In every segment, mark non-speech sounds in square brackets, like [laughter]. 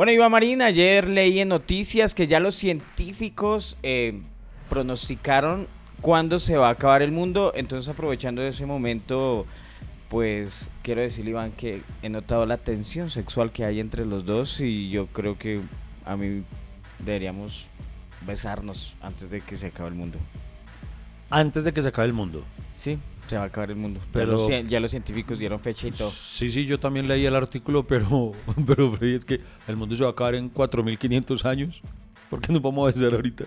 Bueno, Iván Marín, ayer leí en noticias que ya los científicos eh, pronosticaron cuándo se va a acabar el mundo. Entonces, aprovechando ese momento, pues quiero decirle, Iván, que he notado la tensión sexual que hay entre los dos y yo creo que a mí deberíamos besarnos antes de que se acabe el mundo. Antes de que se acabe el mundo. Sí, se va a acabar el mundo. Pero- ya los, ya los científicos dieron fecha y todo. Sí, sí, yo también leí el artículo, pero, [laughs] pero Freddy, es que el mundo se va a acabar en 4500 años. ¿Por qué nos vamos a besar ahorita?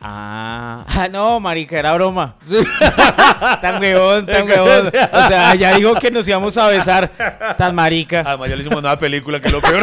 Ah, [laughs] ah, no, marica, era broma. [laughs] tan huevón, tan huevón. O sea, ya dijo que nos íbamos a besar. Tan marica. Además, ya le hicimos una película que es lo peor.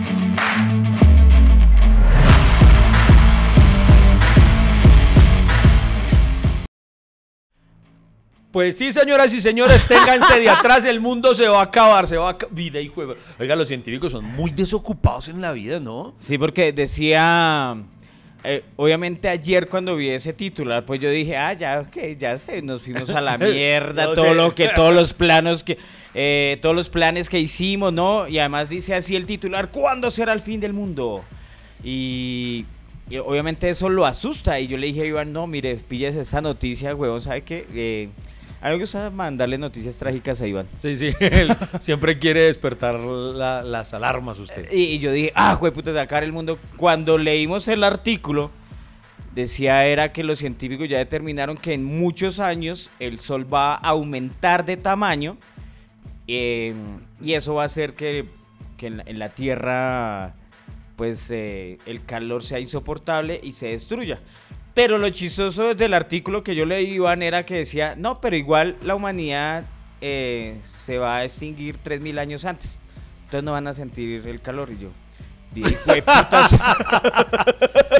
Pues sí, señoras y señores, ténganse de atrás, el mundo se va a acabar, se va a acabar. Vida y juego. Oiga, los científicos son muy desocupados en la vida, ¿no? Sí, porque decía. eh, obviamente ayer cuando vi ese titular, pues yo dije, ah, ya, ok, ya sé, nos fuimos a la [laughs] mierda, No todo lo que, todos los planos que, eh, todos los planes que hicimos, ¿no? Y además dice así el titular, ¿cuándo será el fin del mundo? Y, y obviamente eso lo asusta. Y yo le dije a Iván, no, mire, pilles esa noticia, huevón, ¿sabe qué? Eh, a mí me gusta mandarle noticias trágicas a Iván. Sí, sí, [laughs] él siempre quiere despertar la- las alarmas usted. Y, y yo dije, ah, puta, sacar el mundo. Cuando leímos el artículo, decía era que los científicos ya determinaron que en muchos años el Sol va a aumentar de tamaño eh, y eso va a hacer que, que en, la, en la Tierra pues eh, el calor sea insoportable y se destruya. Pero lo chistoso del artículo que yo leí, Iván, era que decía, no, pero igual la humanidad eh, se va a extinguir 3.000 años antes. Entonces no van a sentir el calor. Y yo. [laughs]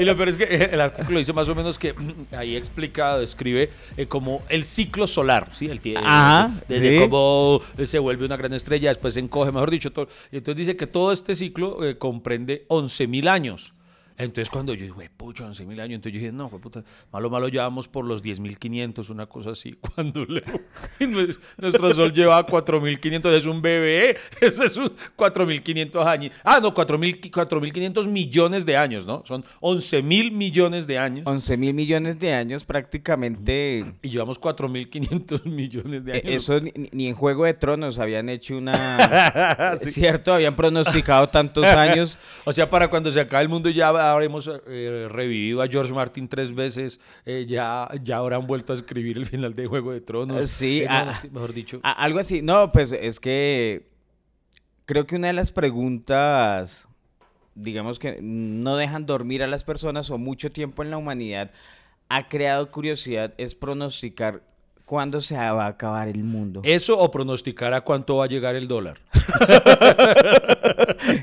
Y lo peor es que eh, el artículo dice más o menos que ahí explica, describe eh, como el ciclo solar, ¿sí? El tie- Ajá, desde sí. cómo se vuelve una gran estrella, después se encoge, mejor dicho, todo. Entonces dice que todo este ciclo eh, comprende 11.000 años. Entonces cuando yo dije, pucho, 11.000 años, entonces yo dije, no, puta, malo, malo, llevamos por los 10.500, una cosa así. [laughs] Cuando leo, nuestro sol lleva 4.500, es un bebé, [laughs] eso es un 4.500 años. Ah, no, 4.000 4.500 millones de años, ¿no? Son 11.000 millones de años. 11 mil millones de años prácticamente. Y llevamos 4.500 millones de eh, años. Eso ni, ni en Juego de Tronos habían hecho una... [laughs] Sí. ¿Cierto? Habían pronosticado tantos años. O sea, para cuando se acabe el mundo ya habremos eh, revivido a George Martin tres veces, eh, ya, ya habrán vuelto a escribir el final de Juego de Tronos. Sí, Eh, no, ah, es que, mejor dicho. A- algo así. No, pues es que creo que una de las preguntas, digamos que no dejan dormir a las personas o mucho tiempo en la humanidad, ha creado curiosidad, es pronosticar cuándo se va a acabar el mundo. Eso o pronosticar a cuánto va a llegar el dólar. [laughs]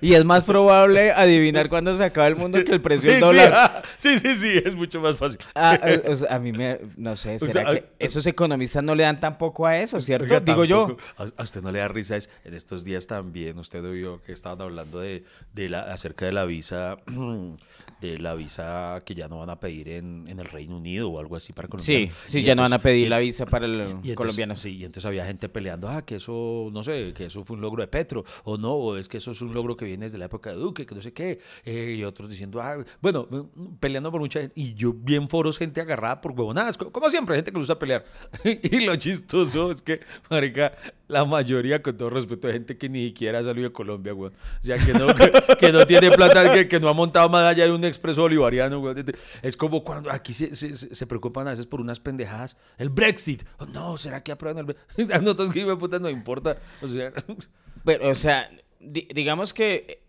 Y es más probable adivinar cuándo se acaba el mundo que el precio del Sí, dólar. ah, Sí, sí, sí, es mucho más fácil. Ah, eh, o sea, a mí me, no sé, O ¿será sea, que esos economistas no le dan tampoco a eso, cierto? Oiga, Digo yo. tampoco- A, a usted no le da risa, es en estos días también, usted vio que estaban hablando de, de la, acerca de la visa, [clears throat] de la visa que ya no van a pedir en, en el Reino Unido o algo así para Sí, colombianos. sí, Y ya no van a pedir y- la visa para el y entonces- colombiano. Sí, y entonces había gente peleando, ah, que eso, no sé, que eso fue un logro de Petro, o no, o es que eso es un logro que viene desde la época de Duque, que no sé qué, eh, y otros diciendo, ah, bueno, mm, peleando por mucha gente, y yo bien foros, gente agarrada por huevonadas, co- como siempre, gente que le gusta pelear. [laughs] y lo chistoso es que, marica, la mayoría, con todo respeto, de gente que ni siquiera ha salido de Colombia, weón. O sea, que no, que, que no tiene plata, que, que no ha montado más allá de un expreso bolivariano, weón. Es como cuando aquí se, preocupan a veces por unas pendejadas. El Brexit. Oh, no, ¿será que aprueban el Brexit? A [laughs] nosotros que puta no importa. O sea, [laughs] Pero, o sea, di- digamos que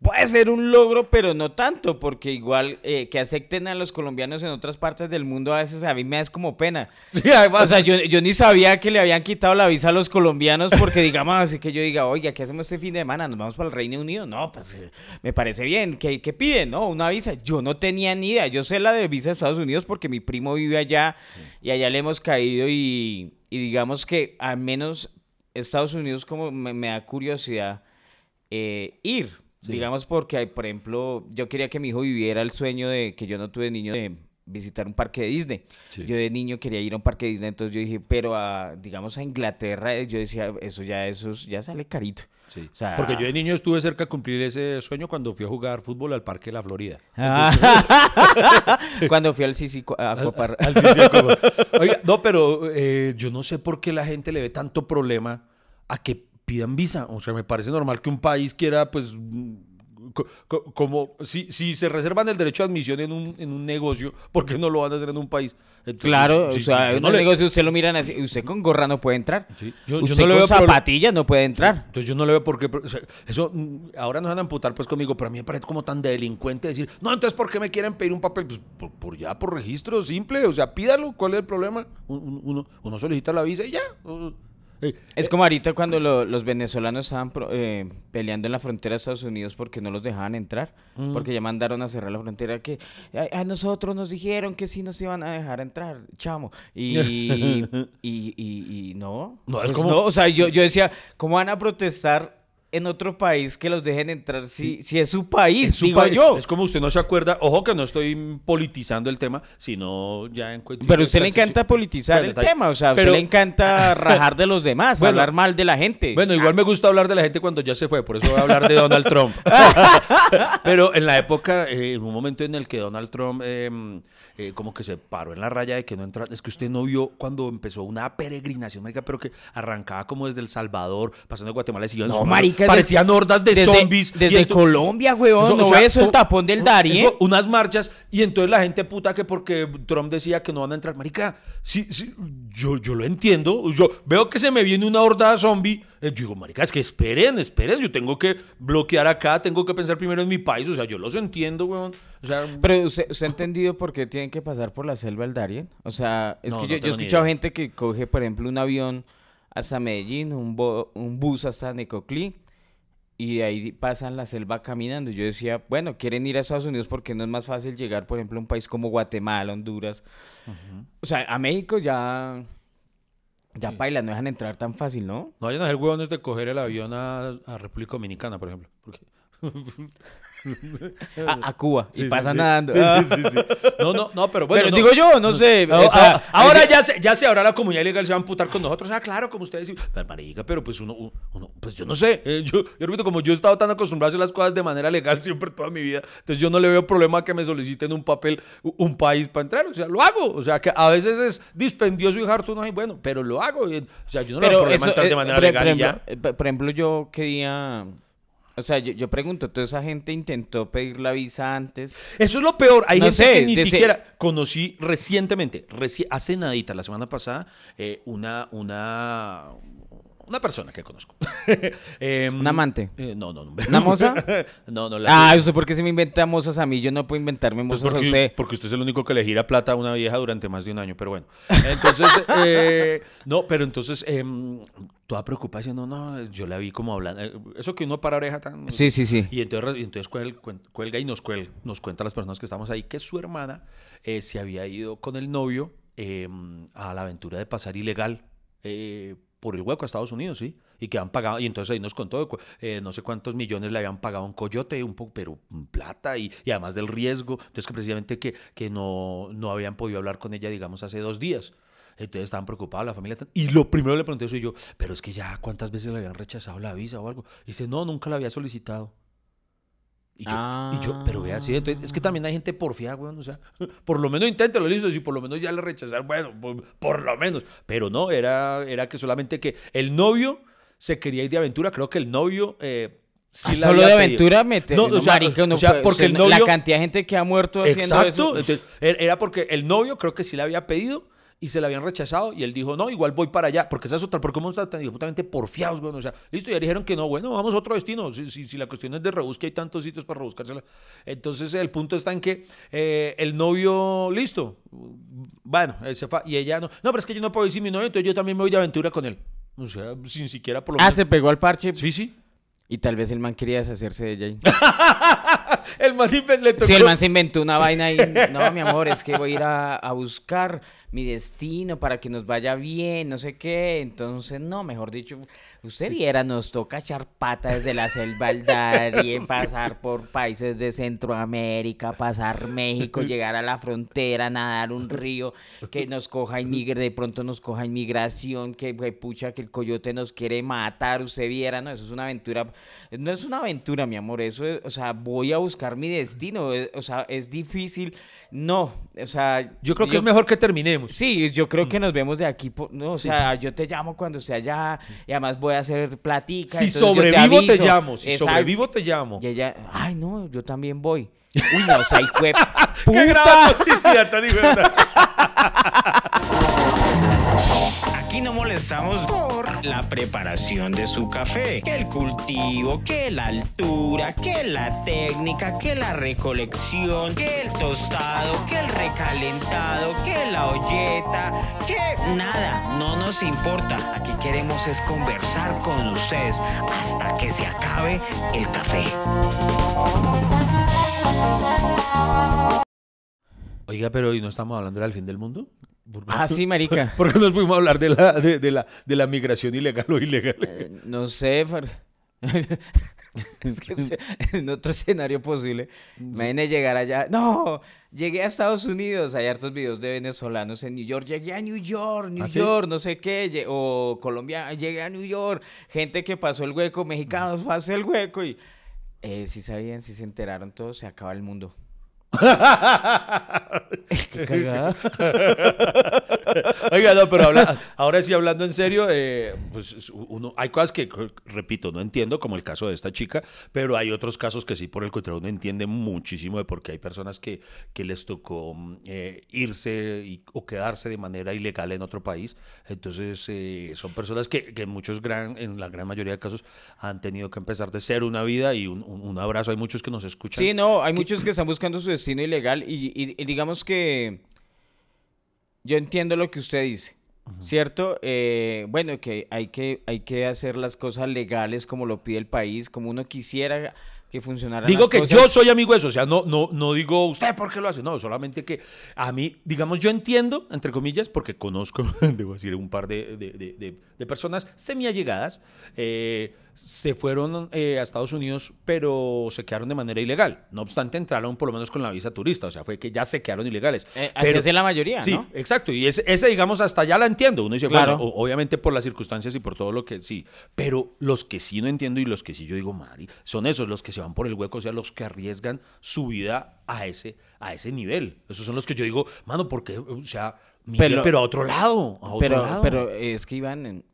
puede ser un logro, pero no tanto, porque igual eh, que acepten a los colombianos en otras partes del mundo a veces a mí me da como pena. [laughs] sí, además, O sea, yo, yo ni sabía que le habían quitado la visa a los colombianos porque [laughs] digamos así que yo diga, oiga, ¿qué hacemos este fin de semana? ¿Nos vamos para el Reino Unido? No, pues eh, me parece bien. ¿Qué, qué piden? No, una visa. Yo no tenía ni idea. Yo sé la de visa de Estados Unidos porque mi primo vive allá y allá le hemos caído y, y digamos que al menos Estados Unidos como me, me da curiosidad eh, ir. Digamos porque, hay, por ejemplo, yo quería que mi hijo viviera el sueño de que yo no tuve niño de visitar un parque de Disney. Sí. Yo de niño quería ir a un parque de Disney, entonces yo dije, pero a, digamos a Inglaterra, yo decía, eso ya, eso es- ya sale carito. Sí. O sea- Porque yo de niño estuve cerca de cumplir ese sueño cuando fui a jugar fútbol al Parque de la Florida. [laughs] [laughs] Cuando fui al Sisi a Al Aquapark. [laughs] Oiga, no, pero eh, yo no sé por qué la gente le ve tanto problema a que pidan visa. O sea, me parece normal que un país quiera, pues, co- co- como si, si se reservan el derecho de admisión en un, en un negocio, ¿por qué no lo van a hacer en un país? Entonces, Claro, sí, o sea, en no un le- negocio usted lo miran así, usted con gorra no puede entrar. Sí, yo- yo usted no le con veo zapatillas no puede entrar. Entonces yo no le veo por qué. o sea, eso ahora nos van a amputar pues conmigo, pero a mí me parece como tan de delincuente decir, no, entonces ¿por qué me quieren pedir un papel? Pues por, por ya, por registro simple. O sea, pídalo, ¿cuál es el problema? Un- un- Uno, uno solicita la visa y ya. [laughs] Es como ahorita cuando lo- los venezolanos estaban pro- eh, peleando en la frontera de Estados Unidos porque no los dejaban entrar, Mm. porque ya mandaron a cerrar la frontera que a, a nosotros nos dijeron que sí nos iban a dejar entrar, chamo. Y, [laughs] y, y- y no. No, es Pues como- no, o sea, yo, yo decía, ¿cómo van a protestar en otro país que los dejen entrar si, si es su país? es su digo país. yo. Es como usted no se acuerda, ojo que no estoy politizando el tema, sino ya en Pero a usted le encanta politizar Bueno, el tema, o sea, a Pero- usted le encanta [laughs] rajar de los demás, Bueno, hablar mal de la gente. Bueno, igual me gusta hablar de la gente cuando ya se fue, por eso voy a hablar de Donald Trump. [laughs] Pero en la época, eh, en un momento en el que Donald Trump eh, eh, como que se paró en la raya de que no entra, es que usted no vio cuando empezó una peregrinación, marica, pero que arrancaba como desde El Salvador, pasando de Guatemala, y iban No, sumando. Parecían hordas de desde, zombies. Desde Colombia, weón. Eso, ¿No o sea, eso el tapón del eso, unas marchas y entonces la gente puta que porque Trump decía que no van a entrar, marica, sí, sí, yo, yo lo entiendo, yo veo que se me viene una horda zombie, eh, yo digo, marica, es que esperen, esperen, yo tengo que bloquear acá, tengo que pensar primero en mi país, o sea, yo los entiendo, weón, o sea, Pero ¿usted, usted ha entendido por qué tienen que pasar por la selva del Darién? O sea, es No, que no yo, he escuchado gente que coge, por ejemplo, un avión hasta Medellín, un, bo- un bus hasta Necoclí, y de ahí pasan la selva caminando. Yo decía, bueno, quieren ir a Estados Unidos porque no es más fácil llegar, por ejemplo, a un país como Guatemala, Honduras. O sea, a México ya... Ya paila, no dejan entrar tan fácil, ¿no? no vayan a ser huevones de coger el avión a, a República Dominicana, por ejemplo, porque... A, a Cuba, Sí, y sí, pasan sí. nadando. Sí, sí, sí, sí. No, no, no, pero bueno. Pero no. digo yo, no sé. Ah, o sea, ah, ahora hay- ya se, ya se habrá la comunidad ilegal, se va a amputar con nosotros. Ah, claro, como ustedes dicen. Pero, marica, pero pues uno, uno- pues yo no sé. eh, yo, yo repito, como yo he estado tan acostumbrado a hacer las cosas de manera legal siempre toda mi vida, entonces yo no le veo problema a que me soliciten un papel, un país para entrar. O sea, lo hago. O sea, que a veces es dispendioso y harto, no, y bueno, pero lo hago. o sea, yo no le veo problema eso, entrar de manera legal por y ya. eh, Por ejemplo, yo quería... O sea, yo, yo pregunto, ¿toda esa gente intentó pedir la visa antes? Eso es lo peor. Hay No gente sé, que ni siquiera conocí recientemente, reci- hace nadita, la semana pasada, eh, una, una, una persona que conozco. [laughs] Em, ¿Un amante? eh, no, no, no. [laughs] ¿Una moza? [laughs] no, no. la- Ah, ¿usted por qué se me inventa mozas a mí? Yo no puedo inventarme pues mozas a porque, usted. porque usted es el único que le gira plata a una vieja durante más de un año, pero bueno. Entonces, eh, no, pero entonces, em, toda preocupada diciendo, no, yo la vi como hablando, eh, eso que uno para oreja tan... Sí, sí, sí. Y entonces, y entonces cuelga y nos, cuel- nos cuenta a las personas que estamos ahí que su hermana eh, se había ido con el novio eh, a la aventura de pasar ilegal eh, por el hueco a Estados Unidos, ¿sí? Y que han pagado, y entonces ahí nos contó eh, no sé cuántos millones le habían pagado un coyote, un poco, pero mm, plata y, y además del riesgo. Entonces que precisamente que, que no, no habían podido hablar con ella, digamos, hace dos días. Entonces estaban preocupados la familia. Y lo primero le pregunté soy yo, pero es que ya cuántas veces le habían rechazado la visa o algo. Y dice, no, nunca la había solicitado. Y yo, y yo, pero vea, sí, entonces es que también hay gente porfiada, weón, o sea, [laughs] por lo menos inténtelo, listo, si por lo menos ya le rechazaron, bueno, por, por lo menos, pero no, era, era que solamente que el novio se quería ir de aventura, creo que el novio eh, sí Ah, solo de aventura mete. No, No, o sea, marica, uno o sea, puede- porque el no- La cantidad de gente que ha muerto haciendo Exacto, eso. entonces, era porque el novio creo que sí la había pedido y se la habían rechazado y él dijo, no, igual voy para allá, porque esa es otra, porque cómo están tan absolutamente porfiados, bueno, o sea, listo, ya dijeron que no, bueno, vamos a otro destino, si, si, si la cuestión es de rebusque, hay tantos sitios para rebuscársela. Entonces, el punto está en que eh, el novio, listo, bueno, él se fue, y ella no, no, pero es que yo no puedo ir sin mi novio, entonces yo también me voy de aventura con él. O sea, sin siquiera por lo Ah, menos. se pegó al parche. Sí, sí. Y tal vez el man quería deshacerse de ella. [laughs] ahí. El man le tocó. Sí, el man se inventó una vaina y no, mi amor, es que voy a ir a, a buscar mi destino para que nos vaya bien, no sé qué. Entonces, no, mejor dicho, usted viera, nos toca echar pata desde la selva al Darién, [laughs] pasar por países de Centroamérica, pasar México, [laughs] llegar a la frontera, nadar un río, que nos coja inmigr de pronto nos coja inmigración, que pucha, que el coyote nos quiere matar, usted viera, no, eso es una aventura, no es una aventura, mi amor, eso es, o sea, voy a buscar mi destino, eh, o sea, es difícil, no, o sea, Yo creo que es mejor que terminemos. Sí, yo creo que nos vemos de aquí, por- no, o sea, yo te llamo cuando esté allá y además voy a hacer platica. Si sobrevivo te, aviso. llamo. Si Exacto. sobrevivo te llamo. Y ella, ay, no, yo también voy. Uy, no, o sea, fue [laughs] ¡Qué gran toxicidad tan! Aquí no molestamos por la preparación de su café, que el cultivo, que la altura, que la técnica, que la recolección, que el tostado, que el recalentado, que la olleta, que nada, no nos importa. Aquí queremos es conversar con ustedes hasta que se acabe el café. Oiga, pero ¿y no estamos hablando del fin del mundo? ¿Por qué- Ah, sí, marica. [laughs] ¿Por qué nos pudimos hablar de la, de, de la, de la migración ilegal o ilegal? Eh, no sé, Fer- [laughs] es que en otro escenario posible, imagínate llegar allá. No, llegué a Estados Unidos. Hay hartos videos de venezolanos en New York. Llegué a New York, New ¿Ah, sí? York, no sé qué. O Colombia, llegué a New York. Gente que pasó el hueco, mexicanos, pasé el hueco. Y eh, si sabían, si se enteraron todos, se acaba el mundo. Qué cagada. Oiga, no, pero habla- ahora sí hablando en serio, eh, pues es- uno, hay cosas que, repito, no entiendo, como el caso de esta chica, pero hay otros casos que sí, por el contrario, uno entiende muchísimo de por qué hay personas que, que les tocó mm, eh, irse y- o quedarse de manera ilegal en otro país. Entonces, eh, son personas que, que en muchos gran, en la gran mayoría de casos han tenido que empezar de cero una vida y un, un- un abrazo. Hay muchos que nos escuchan. Sí, no, hay muchos que están buscando su destino ilegal y, y- y digamos que yo entiendo lo que usted dice, ¿cierto? Eh, bueno, que hay, que hay que hacer las cosas legales como lo pide el país, como uno quisiera que funcionaran Digo las que cosas. yo soy amigo de eso, o sea, no, no, no digo usted por qué lo hace, no, solamente que a mí, digamos, yo entiendo, entre comillas, porque conozco, [laughs] debo decir, un par de, de- de- personas semi-allegadas, eh, se fueron eh, a Estados Unidos, pero se quedaron de manera ilegal. No obstante, entraron por lo menos con la visa turista, o sea, fue que ya se quedaron ilegales. Eh, así Pero- es en la mayoría, Sí, ¿no? exacto. Y ese, ese, digamos, hasta allá la entiendo. Uno dice, Claro. bueno, obviamente por las circunstancias y por todo lo que sí. Pero los que sí no entiendo y los que sí yo digo, Mari, son esos, los que se van por el hueco, o sea, los que arriesgan su vida a ese, a ese nivel. Esos son los que yo digo, mano, porque, o sea, mire, pero, Pero- a otro lado, a otro Pero, lado. pero es que Iván, en-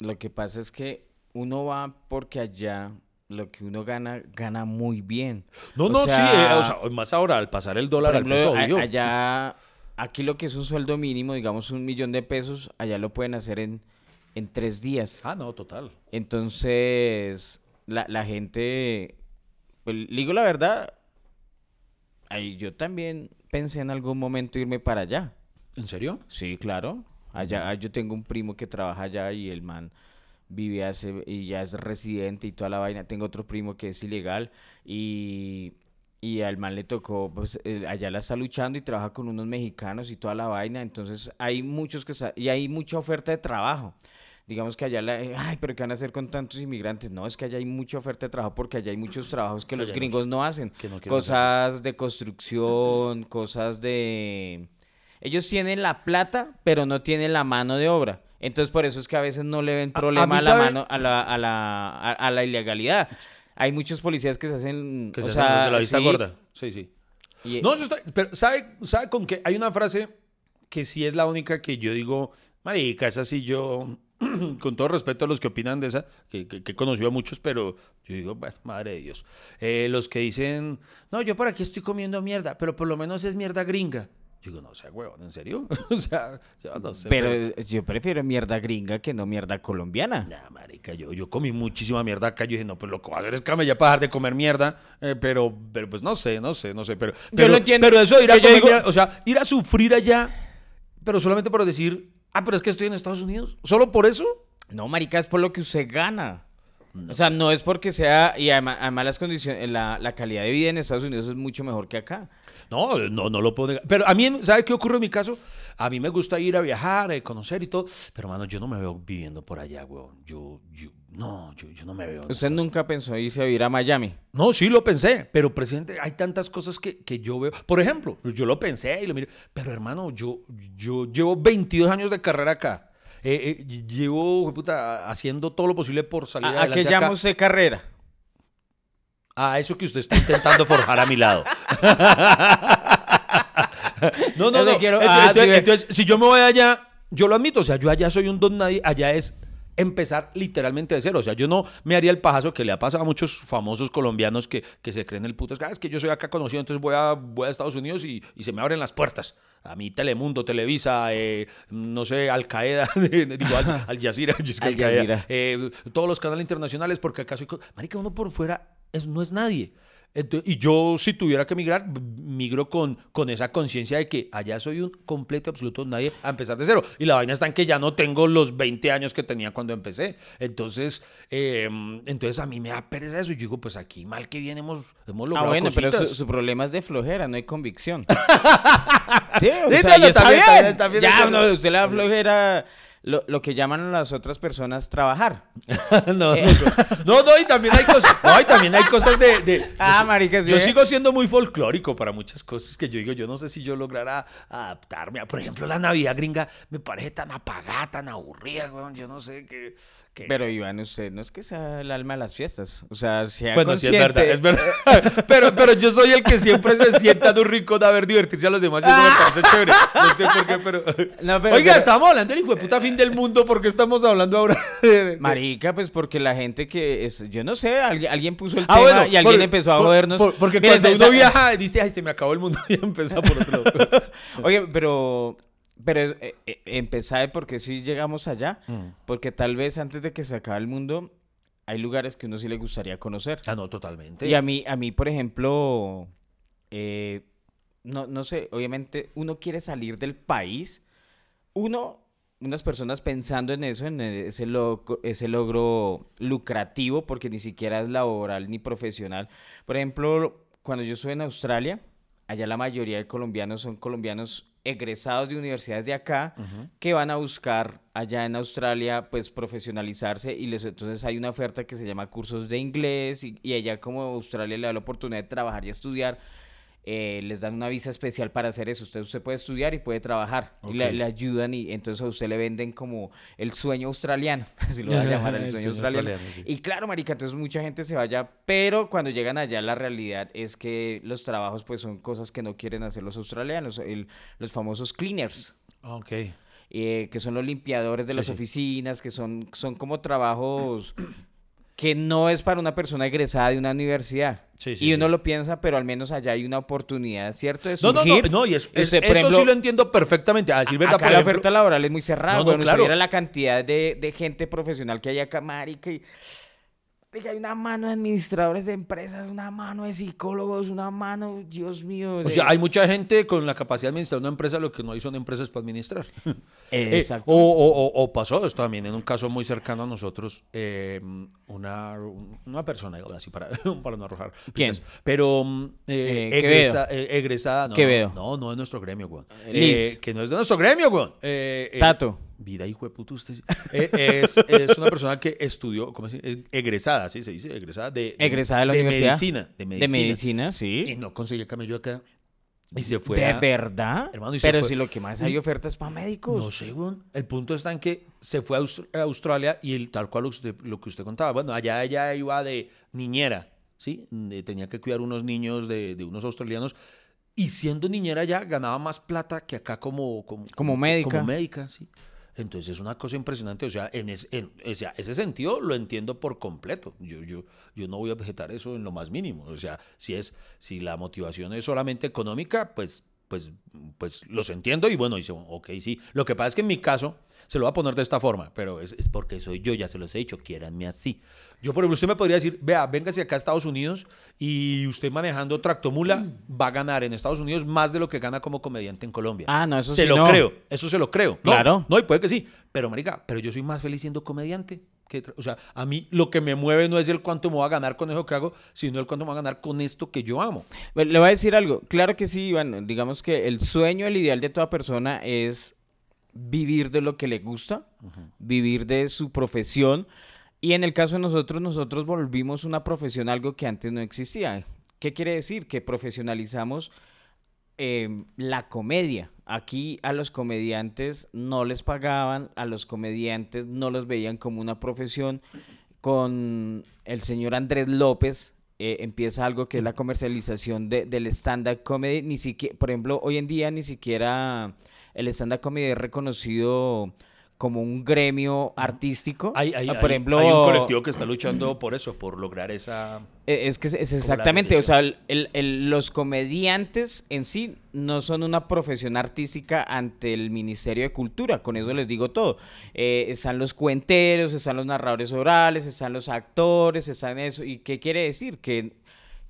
lo que pasa es que uno va porque allá lo que uno gana, gana muy bien. no, o no, sea, sí, eh, o sea, más ahora al pasar el dólar al peso, obvio. allá, aquí lo que es un sueldo mínimo, digamos un millón de pesos, allá lo pueden hacer en, en tres días. Ah, no, total. Entonces, la, la gente, pues, digo la verdad, ahí yo también pensé en algún momento irme para allá. ¿En serio? Sí, claro. Allá yo tengo un primo que trabaja allá y el man vive hace y ya es residente y toda la vaina. Tengo otro primo que es ilegal y, y al man le tocó, pues eh, allá la está luchando y trabaja con unos mexicanos y toda la vaina. Entonces hay muchos que y hay mucha oferta de trabajo. Digamos que allá, la, eh, ay, pero ¿qué van a hacer con tantos inmigrantes? No, es que allá hay mucha oferta de trabajo porque allá hay muchos trabajos que Sí, los gringos no hacen. que no quieren Cosas de construcción, [laughs] cosas de... Ellos tienen la plata, pero no tienen la mano de obra. Entonces, por eso es que a veces no le ven A- a problema a, la sabe- mano, a la, a la, a, la ilegalidad. Hay muchos policías que se hacen, Que o se sea, hacen de la vista sí, gorda. Sí, sí. y- No, eso está. Pero, ¿sabe, ¿sabe con qué? Hay una frase que sí es la única que yo digo, marica, esa sí yo, [clears throat] con todo respeto a los que opinan de esa, que, que, que he conocido a muchos, pero yo digo, bueno, madre de Dios. Eh, los que dicen, no, yo por aquí estoy comiendo mierda, pero por lo menos es mierda gringa. Yo digo, no, o sea, huevón, ¿en serio? [laughs] o sea, yo no sé. pero yo prefiero mierda gringa que no mierda colombiana. Nah, marica, yo, yo comí muchísima mierda acá. Yo dije, no, pues lo que voy a hacer es ya para dejar de comer mierda. eh, pero, pero, pues no sé, no sé, no sé. Pero, pero, lo entiendo. pero eso de ir a Yo- yo comer digo- mierda, o sea, ir a sufrir allá, pero solamente por decir, ah, pero es que estoy en Estados Unidos. ¿Solo por eso? No, marica, es por lo que usted gana. O sea, no es porque sea, y además, además las condiciones, la, la calidad de vida en Estados Unidos es mucho mejor que acá. No, no, no lo puedo negar. Pero a mí, ¿sabe qué ocurre en mi caso? A mí me gusta ir a viajar, a conocer y todo. Pero, mano, yo no me veo viviendo por allá, weón. Yo, yo, no, yo, yo no me veo. Usted nunca pensó irse a vivir a Miami. No, sí lo pensé, pero presidente, hay tantas cosas que, que yo veo. Por ejemplo, yo lo pensé y lo miré, pero hermano, yo, yo llevo 22 años de carrera acá. Eh, eh, llevo puta, haciendo todo lo posible por salir ¿A, a adelante qué acá. llama usted carrera? A eso que usted está intentando forjar a mi lado. [laughs] no, no, no. quiero- Entonces, ah, entonces- sí, ve. entonces, si yo me voy allá, yo lo admito, o sea, yo allá soy un don nadie, allá es empezar literalmente de cero. O sea, yo no me haría el pajazo que le ha pasado a muchos famosos colombianos que, que se creen el puto. Es que, "Ah, es que yo soy acá conocido, entonces voy a, voy a Estados Unidos y, y se me abren las puertas. A mí Telemundo, Televisa, eh, no sé, Al Qaeda, [laughs] digo, Al, [laughs] Al Jazeera, es que Al Jazeera. eh, todos los canales internacionales, porque acá soy. Marica, uno por fuera es, no es nadie. Y yo, si tuviera que migrar, migro con, con esa conciencia de que allá soy un completo absoluto nadie a empezar de cero. Y la vaina está en que ya no tengo los 20 años que tenía cuando empecé. Entonces, eh, entonces a mí me da pereza eso. Y yo digo, pues aquí mal que bien hemos, hemos Ah, logrado bueno, pero su, su problema es de flojera, no hay convicción. [laughs] sí, o Sí, sea, no, está está bien, bien. está bien, está bien, ya, no, usted le da flojera lo, lo que llaman las otras personas trabajar. [laughs] no, no, no, no, y también hay cosas, no, y también hay cosas de... de- [laughs] Ah, yo, yo ¿eh? sigo siendo muy folclórico para muchas cosas que yo digo, yo no sé si yo lograra adaptarme. a- Por ejemplo, la Navidad gringa me parece tan apagada, tan aburrida, yo no sé qué... qué- Pero Iván, usted no es que sea el alma de las fiestas. O sea, sea Bueno, sí es consciente. verdad, es verdad. [laughs] pero, pero yo soy el que siempre se sienta de un rincón a ver divertirse a los demás y eso me parece chévere. No sé por qué, pero... [laughs] No, pero- Oiga, pero- estamos hablando del hijo de puta fin del mundo, ¿por qué estamos hablando ahora [laughs] de- Marica, pues porque la gente que es, yo no sé, alguien, alguien puso el Ah, tema bueno, y alguien por- empezó a por- jodernos. por- porque cuando esa- uno viaja, dice, ay, se me acabó el mundo y empieza por otro lado. Oye, pero, pero eh, eh, empezar porque si llegamos allá, Mm. porque tal vez antes de que se acabe el mundo, hay lugares que uno sí le gustaría conocer. Ah, no, totalmente. Y a mí, a mí, por ejemplo, eh, no, no sé, obviamente uno quiere salir del país. Uno, unas personas pensando en eso, en ese, loco- ese logro lucrativo, porque ni siquiera es laboral ni profesional. Por ejemplo, cuando yo estuve en Australia, allá la mayoría de colombianos son colombianos egresados de universidades de acá que van a buscar allá en Australia pues profesionalizarse y les entonces hay una oferta que se llama cursos de inglés y, y allá como Australia le da la oportunidad de trabajar y estudiar eh, les dan una visa especial para hacer eso. Usted, usted puede estudiar y puede trabajar. Y le, ayudan y entonces a usted le venden como el sueño australiano. [laughs] Así lo va a [laughs] llamar el El sueño sueño australiano. australiano, sí. Y claro, marica, entonces mucha gente se vaya. Pero cuando llegan allá la realidad es que los trabajos pues son cosas que no quieren hacer los australianos. el- los famosos cleaners. Ok. eh, que son los limpiadores de Sí, las sí. oficinas, que son, son como trabajos que no es para una persona egresada de una universidad. Sí, sí, y uno sí. lo piensa, pero al menos allá hay una oportunidad, ¿cierto? De No, no, no, no, y eso, es- Usted, por eso ejemplo, sí lo entiendo perfectamente. A decir verdad, acá por la ejemplo, oferta laboral es muy cerrada. No, no, bueno, claro. la cantidad de, de gente profesional que hay acá, marica, y... marica, hay una mano de administradores de empresas, una mano de psicólogos, una mano, Dios mío. O de- sea, hay mucha gente con la capacidad de administrar una empresa, lo que no hay son empresas para administrar. [laughs] Eh, Exacto. o, o- o- o pasó esto también en un caso muy cercano a nosotros, eh, una, una persona, digamos así, para, [laughs] para no arrojar. ¿Quién? pistas, Pero mm, eh, Eh, egresa- eh, egresada, no, Quevedo. no, no es nuestro gremio, güey. Liz. que no es de nuestro gremio, güey. Eh, eh, Tato. Vida, hijo de puta, usted. [laughs] Eh, es, es una persona que estudió, ¿cómo se dice? Es Egresada, ¿sí se dice? Egresada de, Egresada de la universidad. Medicina, de De medicina. medicina, sí. Y no conseguía camello acá. Y se fue ¿De a- verdad? Hermano, y Pero fue- si lo que más hay ofertas para médicos. No sé, weón. El punto está en que se fue a, Aus- a Australia y el, tal cual lo que, usted, lo que usted contaba. Bueno, allá ella iba de niñera, ¿sí? De- tenía que cuidar unos niños de, de unos australianos. Y siendo niñera ya ganaba más plata que acá como... Como, Como médica. Como médica, sí. Entonces es una cosa impresionante. O sea, en, es- en- o sea, ese sentido lo entiendo por completo. Yo, yo, yo no voy a objetar eso en lo más mínimo. O sea, si, es, si la motivación es solamente económica, pues, pues, pues los entiendo y bueno, dice, ok, sí. Lo que pasa es que en mi caso, se lo voy a poner de esta forma, pero es, es porque soy yo, ya se los he dicho, quiéranme así. Yo, por ejemplo, usted me podría decir, vea, véngase acá a Estados Unidos y usted manejando tractomula va a ganar en Estados Unidos más de lo que gana como comediante en Colombia. Ah, no, eso se sí, lo no. creo, eso se lo creo. No, Claro. No, y puede que sí, pero marica, pero yo soy más feliz siendo comediante. ¿Qué tra- o sea, a mí lo que me mueve no es el cuánto me voy a ganar con eso que hago, sino el cuánto me voy a ganar con esto que yo amo. Le voy a decir algo. Claro que sí, Iván. Digamos que el sueño, el ideal de toda persona es vivir de lo que le gusta, vivir de su profesión. Y en el caso de nosotros, nosotros volvimos una profesión algo que antes no existía. ¿Qué quiere decir? Que profesionalizamos eh, la comedia. Aquí a los comediantes no les pagaban, a los comediantes no los veían como una profesión. Con el señor Andrés López eh, empieza algo que es la comercialización de- del stand-up comedy. Ni siquiera, por ejemplo, hoy en día ni siquiera el stand-up comedy es reconocido como un gremio artístico. Hay, hay- Ah, por hay- ejemplo, hay un colectivo que está luchando por eso, por lograr esa... eh, Es que es, exactamente, o sea, el- el- los comediantes en sí no son una profesión artística ante el Ministerio de Cultura, con eso les digo todo. Eh, están los cuenteros, están los narradores orales, están los actores, están eso. ¿Y qué quiere decir? Que,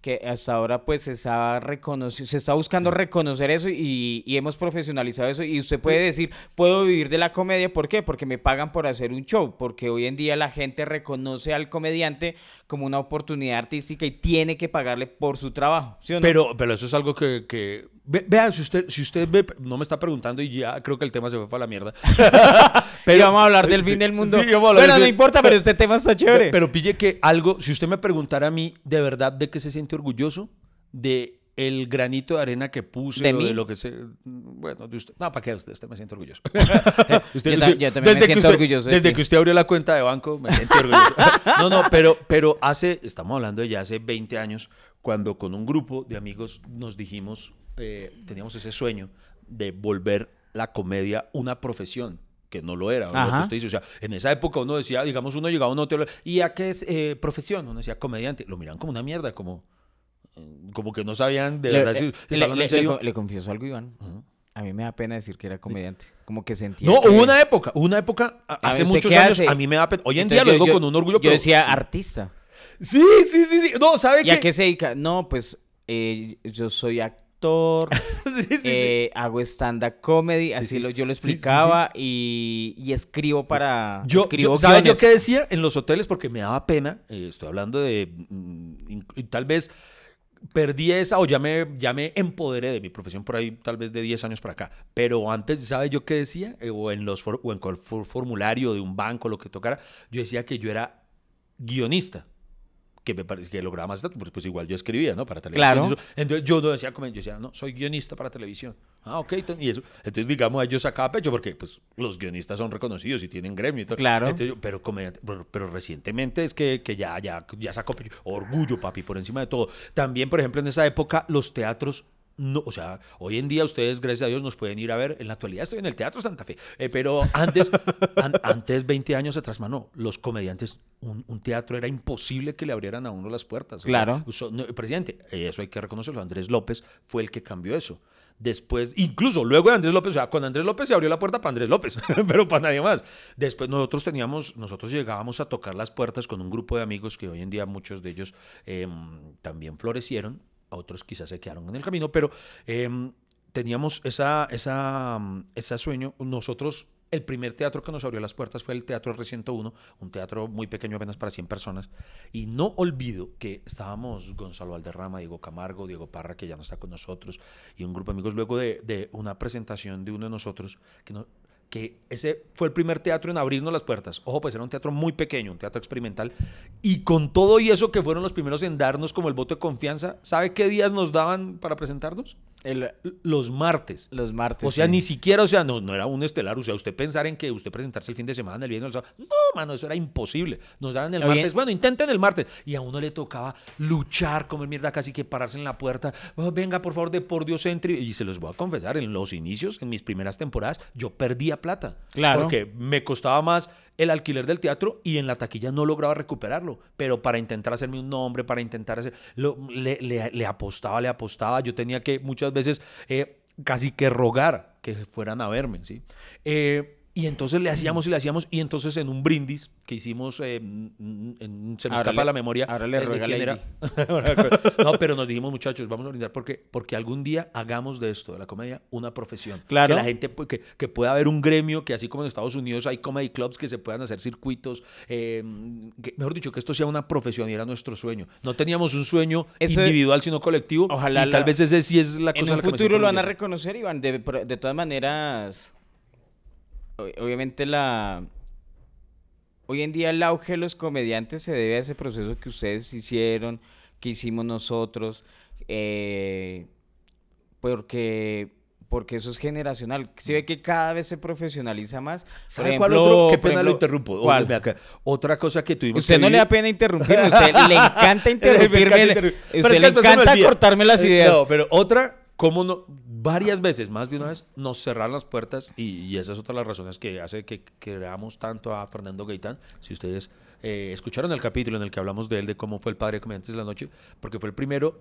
que hasta ahora pues se está, se está buscando reconocer eso y, y hemos profesionalizado eso. Y usted puede decir, puedo vivir de la comedia, ¿por qué? Porque me pagan por hacer un show, porque hoy en día la gente reconoce al comediante como una oportunidad artística y tiene que pagarle por su trabajo. ¿sí o no? Pero, pero eso es algo que... que... Ve- Vea, si usted, si usted ve, no me está preguntando y ya creo que el tema se fue para la mierda. [laughs] Y vamos a hablar del Sí, fin del mundo. sí, a hablar bueno, del no importa, pero este tema está chévere. Pero pille que algo, si usted me preguntara a mí, ¿de verdad de qué se siente orgulloso? De el granito de arena que puse ¿De o mí? de lo que se... Bueno, de usted. No, ¿para qué? Usted, usted me siente orgulloso. [laughs] Usted- Yo usted- yo también me que siento orgulloso de Desde que usted abrió la cuenta de banco, me siento orgulloso. [laughs] No, no, pero, pero hace, estamos hablando de ya hace 20 años, cuando con un grupo de amigos nos dijimos, eh, teníamos ese sueño de volver la comedia una profesión que no lo era, lo que usted dice, o sea, en esa época uno decía, digamos, uno llegaba a un hotel, ¿y a qué es eh, profesión? Uno decía comediante, lo miran como una mierda, como, como que no sabían de Le- verdad si le- si le- le- en serio. le co- le confieso algo, Iván. A mí me da pena decir que era comediante. Como que sentía No, que- hubo una época, una época, a- hace ver, ¿usted muchos qué años, hace? a mí me da pena. Hoy en Entonces día lo yo- digo yo- con un orgullo, Yo pero... decía artista. Sí, sí, sí, sí. No, ¿sabe ¿Y a qué? qué se dedica? No, pues eh, yo soy actor, [laughs] sí, sí, sí. eh, hago stand-up comedy, así sí. lo, yo lo explicaba Y, y escribo para... Yo, escribo yo- ¿sabe yo guiones. qué decía en los hoteles? Porque me daba pena, eh, estoy hablando de, mm, tal vez perdí esa o ya me, ya me empoderé de mi profesión por ahí tal vez de 10 años para acá. Pero antes, ¿sabe yo qué decía? Eh, o en los for- o en cualquier formulario de un banco, lo que tocara, yo decía que yo era guionista. Que me parece que lograba más pues, pues igual yo escribía, ¿no? Para televisión. Claro. Entonces yo no decía como, yo decía, no, soy guionista para televisión. Ah, ok, y eso. Entonces, digamos, yo sacaba pecho porque pues los guionistas son reconocidos y tienen gremio y todo. Claro. Entonces, pero, pero, pero recientemente es que, que ya, ya, ya sacó pecho. Orgullo, papi, por encima de todo. También, por ejemplo, en esa época, los teatros. No, o sea, hoy en día ustedes, gracias a Dios, nos pueden ir a ver. En la actualidad estoy en el Teatro Santa Fe. Eh, pero antes, [laughs] an- antes, 20 años atrás, mano, los comediantes, un, un teatro era imposible que le abrieran a uno las puertas. O sea, Claro. no, presidente, eso hay que reconocerlo. Andrés López fue el que cambió eso. Después, incluso luego de Andrés López, o sea, con Andrés López se abrió la puerta para Andrés López, [laughs] pero para nadie más. Después nosotros teníamos, nosotros llegábamos a tocar las puertas con un grupo de amigos que hoy en día muchos de ellos em, también florecieron, otros quizás se quedaron en el camino, pero em, teníamos esa, esa, mm, ese sueño. Nosotros, el primer teatro que nos abrió las puertas fue el Teatro R101, un teatro muy pequeño, apenas para 100 personas. Y no olvido que estábamos Gonzalo Valderrama, Diego Camargo, Diego Parra, que ya no está con nosotros, y un grupo de amigos luego de, de una presentación de uno de nosotros que no, que ese fue el primer teatro en abrirnos las puertas. Ojo, pues era un teatro muy pequeño, un teatro experimental. Y con todo y eso que fueron los primeros en darnos como el voto de confianza, ¿sabe qué días nos daban para presentarnos? El- Los martes. los martes. O sea, sí. ni siquiera, o sea, no, no era un estelar. O sea, usted pensar en que usted presentarse el fin de semana, el viernes, el sábado. No, mano, eso era imposible. Nos daban el martes. Bueno, intenten el martes. Y a uno le tocaba luchar, comer mierda, casi que pararse en la puerta. "Oh, venga, por favor, de por Dios, entre. Y se los voy a confesar, en los inicios, en mis primeras temporadas, yo perdía plata. Claro. Porque me costaba más el alquiler del teatro y en la taquilla no lograba recuperarlo. Pero para intentar hacerme un nombre, para intentar hacer. lo- le, apostaba, le apostaba. Yo tenía que muchas veces eh, casi que rogar que fueran a verme, ¿sí? Eh, Y entonces le hacíamos y le hacíamos. Y entonces en un brindis que hicimos, eh, en- en- se me Ahora escapa le- la memoria. ahora le eh, de quién era. [laughs] no, pero nos dijimos, muchachos, vamos a brindar porque, porque algún día hagamos de esto, de la comedia, una profesión. Claro. Que la gente, que, que pueda haber un gremio, que así como en Estados Unidos hay comedy clubs que se puedan hacer circuitos. eh, que- mejor dicho, que esto sea una profesión y era nuestro sueño. No teníamos un sueño Eso- individual, sino colectivo. Ojalá y tal vez ese sí es la cosa En me futuro lo van a reconocer, Iván. De, de todas maneras, obviamente la... Hoy en día el auge de los comediantes se debe a ese proceso que ustedes hicieron, que hicimos nosotros, eh, porque, porque eso es generacional. Se ve que cada vez se profesionaliza más. Por ¿Sabe cuál ejemplo- otro? Qué por pena lo interrumpo. ¿cuál? Acá. Otra cosa que tuvimos Usted que no le da pena interrumpirme, [laughs] usted le encanta [laughs] Me interrumpirme, encanta le- interrumpir. usted le encanta cortarme las Eh, ideas. No, pero otra, cómo no, varias veces, más de una vez, nos cerraron las puertas y, y esa es otra de las razones que hace que queramos tanto a Fernando Gaitán. Si ustedes eh, escucharon el capítulo en el que hablamos de él, de cómo fue el padre de comediantes de la noche, porque fue el primero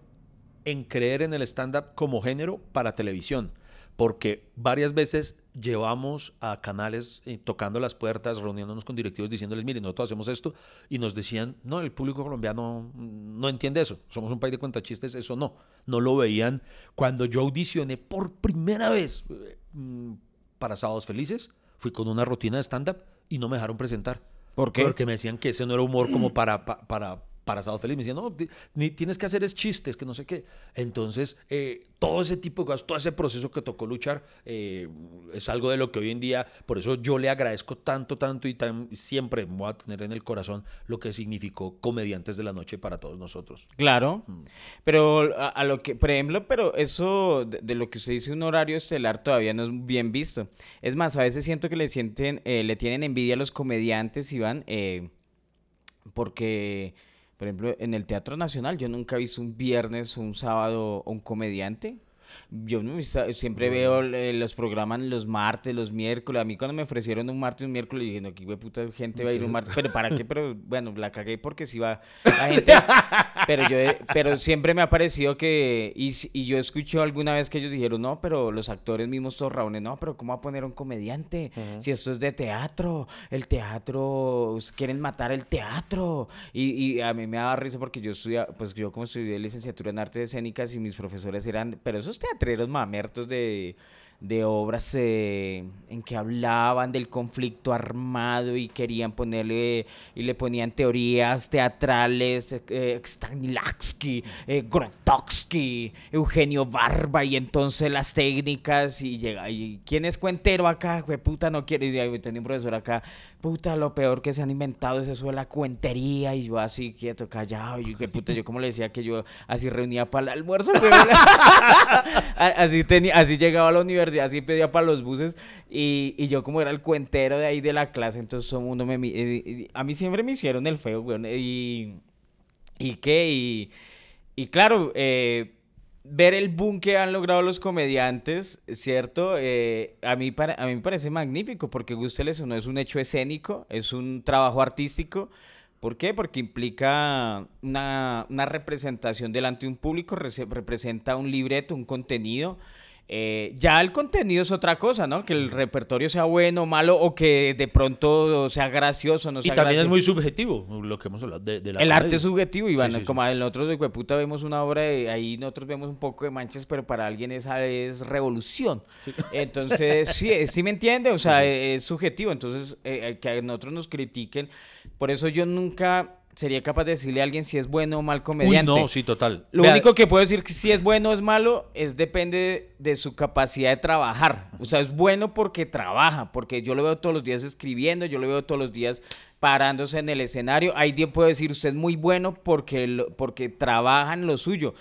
en creer en el stand-up como género para televisión. Porque varias veces llevamos a canales eh, tocando las puertas, reuniéndonos con directivos diciéndoles, miren, nosotros hacemos esto, y nos decían, no, el público colombiano no entiende eso, somos un país de cuentachistes, eso no, no lo veían. Cuando yo audicioné por primera vez eh, mm, para Sábados Felices, fui con una rutina de stand-up y no me dejaron presentar. ¿Por qué? Porque me decían que ese no era humor como para, pa- para, para Sábado Feliz. Me decían, no, ni tienes que hacer es chistes, que no sé qué. Entonces, eh, todo ese tipo de cosas, todo ese proceso que tocó luchar, eh, es algo de lo que hoy en día, por eso yo le agradezco tanto, tanto y tan, siempre voy a tener en el corazón lo que significó Comediantes de la Noche para todos nosotros. Claro, pero a, a lo que, por ejemplo, pero eso de, de lo que usted dice un horario estelar todavía no es bien visto. Es más, a veces siento que le sienten, eh, le tienen envidia a los comediantes, Iván, eh, porque, por ejemplo, en el Teatro Nacional yo nunca he visto un viernes o un sábado un comediante. Yo siempre veo eh, los programas los martes, los miércoles. A mí cuando me ofrecieron un martes, un miércoles, dije, no, aquí güey, puta gente va a ir un martes. Pero ¿para qué? Pero bueno, la cagué porque si va la gente. [laughs] Pero yo, pero siempre me ha parecido que, y, yo escuché alguna vez que ellos dijeron, no, pero los actores mismos todos raones, no, pero ¿cómo va a poner un comediante? Si esto es de teatro, el teatro, quieren matar el teatro. Y, y a mí me daba risa porque yo estudia, pues yo como estudié licenciatura en artes escénicas y mis profesores eran, pero esos teatreros mamertos de de obras eh, en que hablaban del conflicto armado y querían ponerle y le ponían teorías teatrales, eh, Stanislavski, eh, Grotowski, Eugenio Barba y entonces las técnicas y llega y quién es cuentero acá, Jue puta no quiere y tenía un profesor acá, puta lo peor que se han inventado es eso de la cuentería y yo así quieto, callado y puta yo como le decía que yo así reunía para el almuerzo, [laughs] así tenía, así llegaba a la universidad, así pedía para los buses y, y yo como era el cuentero de ahí de la clase, entonces todo el mundo me... y- y- a mí siempre me hicieron el feo, weón, y... ¿Y qué? Y, y claro, eh, ver el boom que han logrado los comediantes, ¿cierto? Eh, a, mí para, a mí me parece magnífico porque gústeles o no es un hecho escénico, es un trabajo artístico. ¿Por qué? Porque implica una, una representación delante de un público, rese- representa un libreto, un contenido. Eh, ya el contenido es otra cosa, ¿no? Que el repertorio sea bueno o malo o que de pronto sea gracioso, no Y sea también es muy subjetivo lo que hemos hablado de, de la El arte es subjetivo, Iván. Sí, sí, sí. como en nosotros de puta vemos una obra de ahí nosotros vemos un poco de manchas, pero para alguien esa es revolución. [laughs] Entonces, sí, eh, sí me entiende, o sea, es subjetivo. Entonces, eh, que a nosotros nos critiquen. Por eso yo nunca sería capaz de decirle a alguien si es bueno o mal Uy, comediante. no, sí, total. Lo Vea, único que puedo decir que si es bueno o es malo es depende de su capacidad de trabajar. O sea, es bueno porque trabaja, porque yo lo veo todos los días escribiendo, yo lo veo todos los días parándose en el escenario. Hay día puedo decir usted es muy bueno porque porque trabaja en lo suyo.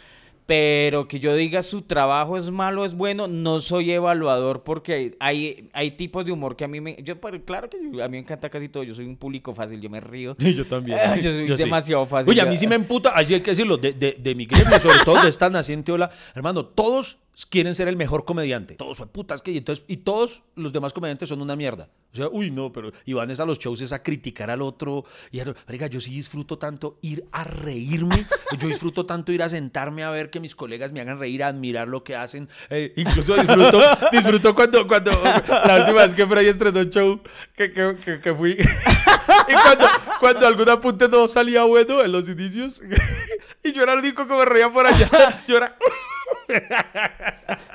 Pero que yo diga su trabajo es malo, es bueno, no soy evaluador porque hay, hay, tipos de humor que a mí me... Yo, pero claro que yo- a mí me encanta casi todo, yo soy un público fácil, yo me río. [laughs] yo también. [laughs] Yo soy demasiado fácil. Oye, a mí sí [laughs] me emputa, así hay que decirlo, de, de, de mi gremio, sobre todo de esta naciente ola. Hermano, todos quieren ser el mejor comediante. Todos, "Fue putas que y entonces y todos los demás comediantes son una mierda. O sea, uy, no, pero y van es a los shows es a criticar al otro y a, marica, yo sí disfruto tanto ir a reírme, [laughs] yo disfruto tanto ir a sentarme a ver que mis colegas me hagan reír, a admirar lo que hacen, Eh, incluso disfruto [laughs] disfruto cuando cuando la última vez que Freddy estrenó un show que, que, que, que fui [laughs] y cuando, cuando algún apunte no salía bueno en los inicios y yo era el único que me reía por allá, yo era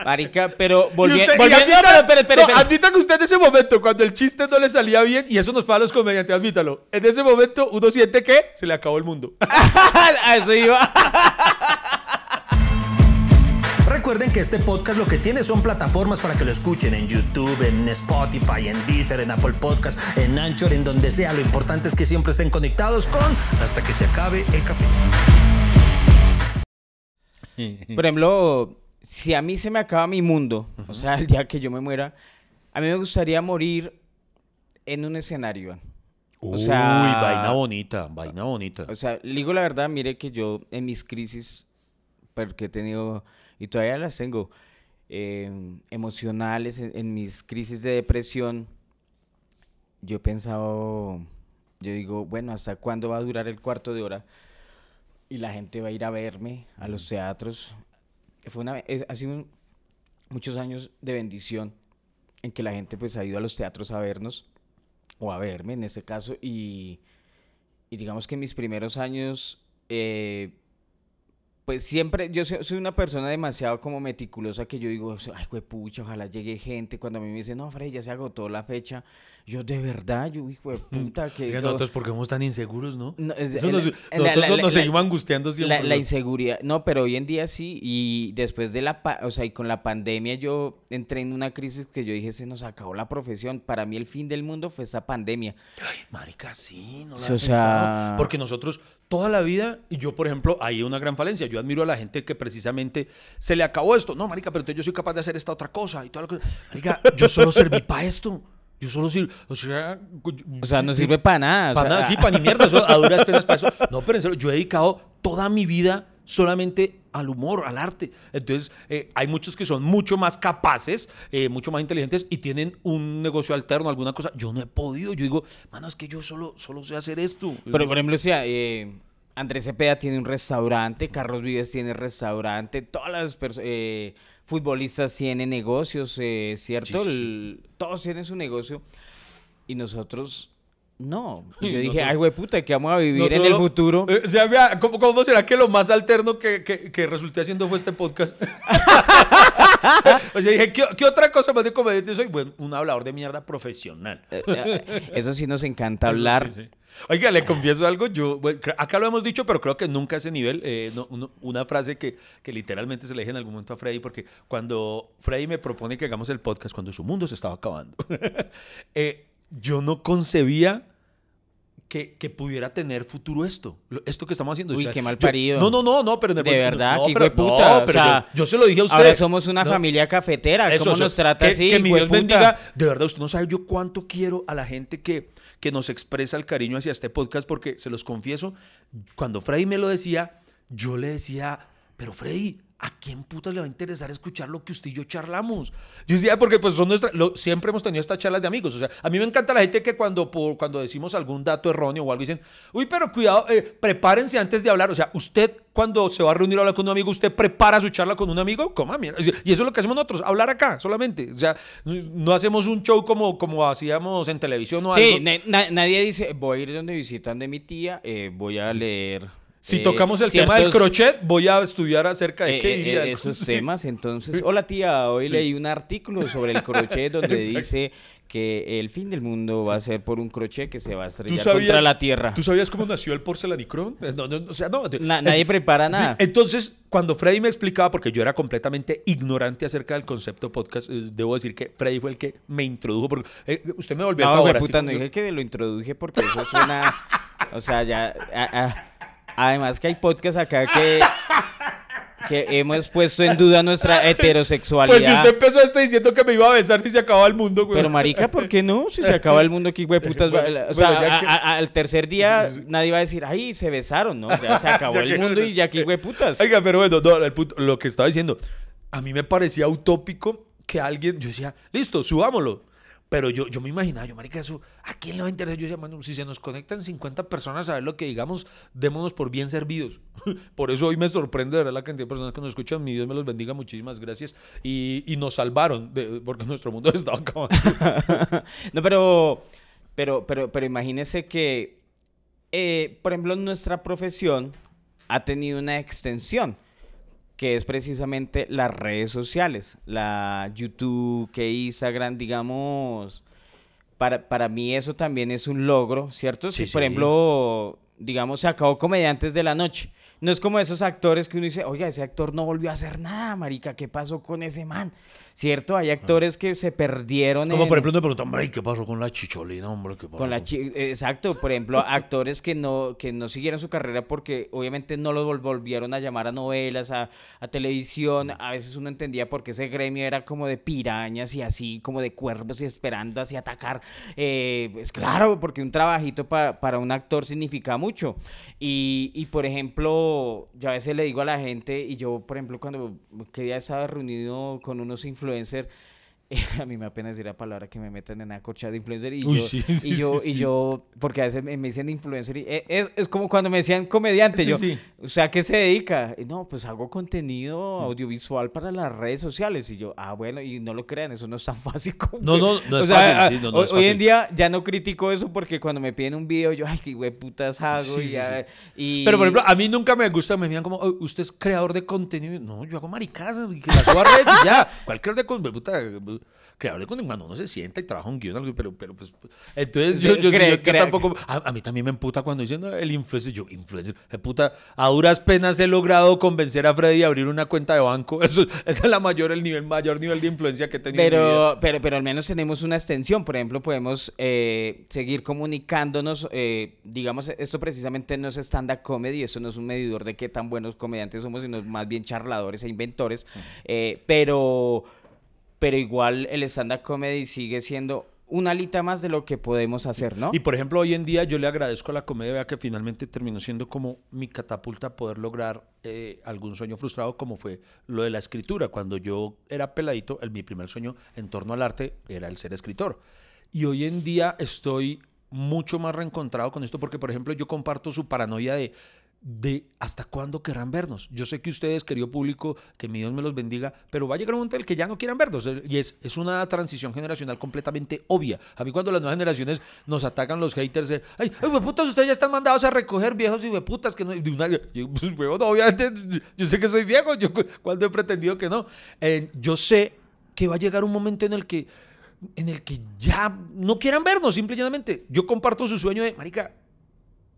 Marica, pero volvi- usted- volviendo. admita- no, pero espere, espere, no, espere. admita que usted en ese momento, cuando el chiste no le salía bien, y eso nos pasa a los comediantes, admítalo. En ese momento uno siente que se le acabó el mundo. [laughs] A eso iba. Recuerden que este podcast lo que tiene son plataformas para que lo escuchen en YouTube, en Spotify, en Deezer, en Apple Podcast, en Anchor, en donde sea. Lo importante es que siempre estén conectados con hasta que se acabe el café. [laughs] Por ejemplo, si a mí se me acaba mi mundo, o sea, el día que yo me muera, a mí me gustaría morir en un escenario. Sea- Uy, vaina bonita, vaina bonita. O sea, digo la verdad, mire que yo en mis crisis, porque he tenido, y todavía las tengo, eh, emocionales, en, en mis crisis de depresión, yo he pensado, yo digo, bueno, ¿hasta cuándo va a durar el cuarto de hora? Y la gente va a ir a verme a los teatros. Fue una, es- ha sido un- muchos años de bendición en que la gente pues ha ido a los teatros a vernos, o a verme en este caso, y, y digamos que en mis primeros años, eh, pues siempre, yo soy, una persona demasiado como meticulosa que yo digo, ay, pucha, ojalá llegue gente. Cuando a mí me dicen, no, Freddy, ya se agotó la fecha. Yo, de verdad, yo, hijo de puta, [laughs] que... Oiga, yo- nosotros porque somos tan inseguros, ¿no? No, es- Eso nos- la- nosotros la- nos la- seguimos angustiando siempre. la, la inseguridad, no, pero hoy en día sí, y después de la, o sea, y con la pandemia yo entré en una crisis que yo dije, se nos acabó la profesión. Para mí el fin del mundo fue esta pandemia. Marica, sí, no había o sea-. Porque nosotros toda la vida, y yo, por ejemplo, hay una gran falencia. Yo admiro a la gente que precisamente se le acabó esto. No, marica, pero entonces yo soy capaz de hacer esta otra cosa y toda la cosa. Marica, yo solo serví para esto. Yo solo sirvo. O sea, O sea, no sirve para nada. o Para sea, nada, sí, para ni mierda, eso, a duras penas para eso. No, pero en serio, yo he dedicado toda mi vida solamente al humor, al arte. Entonces, eh, hay muchos que son mucho más capaces, eh, mucho más inteligentes y tienen un negocio alterno, alguna cosa. Yo no he podido. Yo digo, mano, es que yo solo, solo sé hacer esto. Pero, por ejemplo, sea, eh, Andrés Cepeda tiene un restaurante, Carlos Vives tiene restaurante, todas las eh, futbolistas tienen negocios, eh, ¿cierto? Sí, sí, sí. El- todos tienen su negocio y nosotros no. [laughs] Y yo dije, ay, güey, puta, ¿qué vamos a vivir Nosotros en el lo- futuro? eh, o sea, vea, ¿cómo, cómo será que lo más alterno que, que, que resulté haciendo fue este podcast? [laughs] o sea, dije, ¿qué, qué otra cosa más de comediante soy? Bueno, un hablador de mierda profesional. Eh, eh, Eso sí nos encanta hablar. sí, sí. Oiga, le confieso algo, yo, bueno, acá lo hemos dicho, pero creo que nunca a ese nivel, eh, no- una frase que, que literalmente se le dije en algún momento a Freddy, porque cuando Freddy me propone que hagamos el podcast, cuando su mundo se estaba acabando, [laughs] eh, yo no concebía que, que pudiera tener futuro esto, esto que estamos haciendo. Uy, qué mal yo- parido. no, no, no, no, pero en el De verdad, no, qué pero, no, o sea, yo, yo se lo dije a usted. Ahora somos una No, familia cafetera. eso, ¿Cómo eso. nos trata que, así? Que mi Dios bendiga. De verdad, usted no sabe yo cuánto quiero a la gente que, que nos expresa el cariño hacia este podcast, porque se los confieso, cuando Freddy me lo decía, yo le decía, pero Freddy, ¿a quién putas le va a interesar escuchar lo que usted y yo charlamos? Yo decía, porque pues son nuestras, lo- siempre hemos tenido estas charlas de amigos. O sea, a mí me encanta la gente que cuando, por, cuando decimos algún dato erróneo o algo dicen, uy, pero cuidado, eh, prepárense antes de hablar. O sea, usted cuando se va a reunir a hablar con un amigo, usted prepara su charla con un amigo, coma mierda. Y eso es lo que hacemos nosotros, hablar acá solamente. O sea, no hacemos un show como, como hacíamos en televisión o Sí, algo. na- nadie dice, voy a ir donde visitan de mi tía, eh, voy a leer. Si eh, tocamos el tema del crochet, voy a estudiar acerca de eh, qué eh, diría. el- esos [laughs] temas. Entonces, hola tía, hoy leí un artículo sobre el crochet donde [laughs] dice que el fin del mundo va a ser por un crochet que se va a ¿Tú estrellar sabías, contra la tierra. ¿Tú sabías cómo nació el porcelanicrón? Eh, No, no, o sea, no. Na- nadie prepara Sí, nada. Entonces, cuando Freddy me explicaba, porque yo era completamente ignorante acerca del concepto podcast, eh, debo decir que Freddy fue el que me introdujo. Porque, eh, usted me volvió a favor. puta, no dije que lo introduje porque eso suena. o sea, ya. a- a- además que hay podcasts acá que. que hemos puesto en duda nuestra [laughs] heterosexualidad. Pues si usted empezó este diciendo que me iba a besar si se acababa el mundo, güey. Pero marica, ¿por qué no? Si se acaba el mundo aquí, güey, putas. Bueno, o sea, bueno, ya a- que- a- al tercer día [laughs] nadie va a decir, ay, se besaron, ¿no? Ya se [laughs] acabó Ya el que- mundo y ya aquí, güey, putas. Oiga, pero bueno, no, el punto- lo que estaba diciendo. a mí me parecía utópico que alguien, yo decía, listo, subámoslo. Pero yo, yo me imaginaba, yo, marica, eso, ¿a quién le va a interesar? Yo bueno, si se nos conectan 50 personas a ver lo que digamos, démonos por bien servidos. [laughs] por eso hoy me sorprende, de verdad, la cantidad de personas que nos escuchan. Mi Dios me los bendiga, muchísimas gracias. Y, y nos salvaron, porque nuestro mundo [laughs] estaba acabando. [laughs] no, pero, pero, pero, pero imagínese que, eh, por ejemplo, nuestra profesión ha tenido una extensión que es precisamente las redes sociales, la YouTube, que Instagram, digamos, para, para mí eso también es un logro, ¿cierto? Sí, si, por sí. ejemplo, digamos, se acabó Comediantes de la Noche. No es como esos actores que uno dice, oiga, ese actor no volvió a hacer nada, marica, ¿qué pasó con ese man? ¿Cierto? Hay actores que se perdieron Como en- por ejemplo me preguntan, hombre, ¿y qué pasó con la chicholina, hombre? ¿Qué pasó con la chi- exacto, por ejemplo, [laughs] actores que no, que no siguieron su carrera porque obviamente no los vol- volvieron a llamar a novelas, a, a televisión. A veces uno entendía porque ese gremio era como de pirañas y así, como de cuervos y esperando así atacar. Eh, pues claro, porque un trabajito pa- para un actor significa mucho. Y, y, por ejemplo, yo a veces le digo a la gente, y yo, por ejemplo, cuando que día estaba reunido con unos influencers, [laughs] a mí me da pena decir la palabra que me meten en la corcha de influencer y Uy, yo, sí, y yo, sí, y yo, porque a veces me, dicen influencer y eh, es, es como cuando me decían comediante, yo, o sea, ¿a qué se dedica? Y No, pues hago contenido audiovisual para las redes sociales. Y yo, ah, bueno, y no lo crean, eso no es tan [laughs] fácil como No, no, no es sea, fácil, ah, sí, no, no hoy, es hoy en día ya no critico eso porque cuando me piden un video, yo, ay, qué güey putas hago y, ya- y- Pero por ejemplo, a mí nunca me gusta, me decían como, "Oh, usted es creador de contenido. No, yo hago maricadas y que las subo a redes y ya. [laughs] Cualquier de puta, creador de contenido, cuando uno se sienta y trabaja un guion, pero, pero pues, entonces yo, yo, sí, cre- yo- yo tampoco, a, a mí también me emputa cuando dicen "No, el influencer, yo, influencer, de puta, a duras penas he logrado convencer a Freddy a abrir una cuenta de banco. [laughs] Eso, ese es la mayor, el nivel, mayor nivel de influencia que he tenido en mi vida. Pero, pero, pero al menos tenemos una extensión. Por ejemplo, podemos eh, seguir comunicándonos. eh, digamos, esto precisamente no es stand-up comedy, eso no es un medidor de qué tan buenos comediantes somos, sino más bien charladores e inventores. Eh, pero, pero igual el stand-up comedy sigue siendo una alita más de lo que podemos hacer, ¿no? Y por ejemplo, hoy en día yo le agradezco a la comedia que finalmente terminó siendo como mi catapulta a poder lograr eh, algún sueño frustrado, como fue lo de la escritura. Cuando yo era peladito, el, mi primer sueño en torno al arte era el ser escritor. Y hoy en día estoy mucho más reencontrado con esto porque, por ejemplo, yo comparto su paranoia de de hasta cuándo querrán vernos. Yo sé que ustedes, querido público, que mi Dios me los bendiga, pero va a llegar un momento en el que ya no quieran vernos. eh, Y es, es una transición generacional completamente obvia. A mí cuando las nuevas generaciones nos atacan los haters de, ay, ay, hueputas, ustedes ya están mandados a recoger viejos y hueputas que no... de una- yo, pues, huevón, obviamente, yo sé que soy viejo, yo cu- cuando he pretendido que no. Eh, yo sé que va a llegar un momento en el que en el que ya no quieran vernos, simple y llanamente. Yo comparto su sueño de, marica,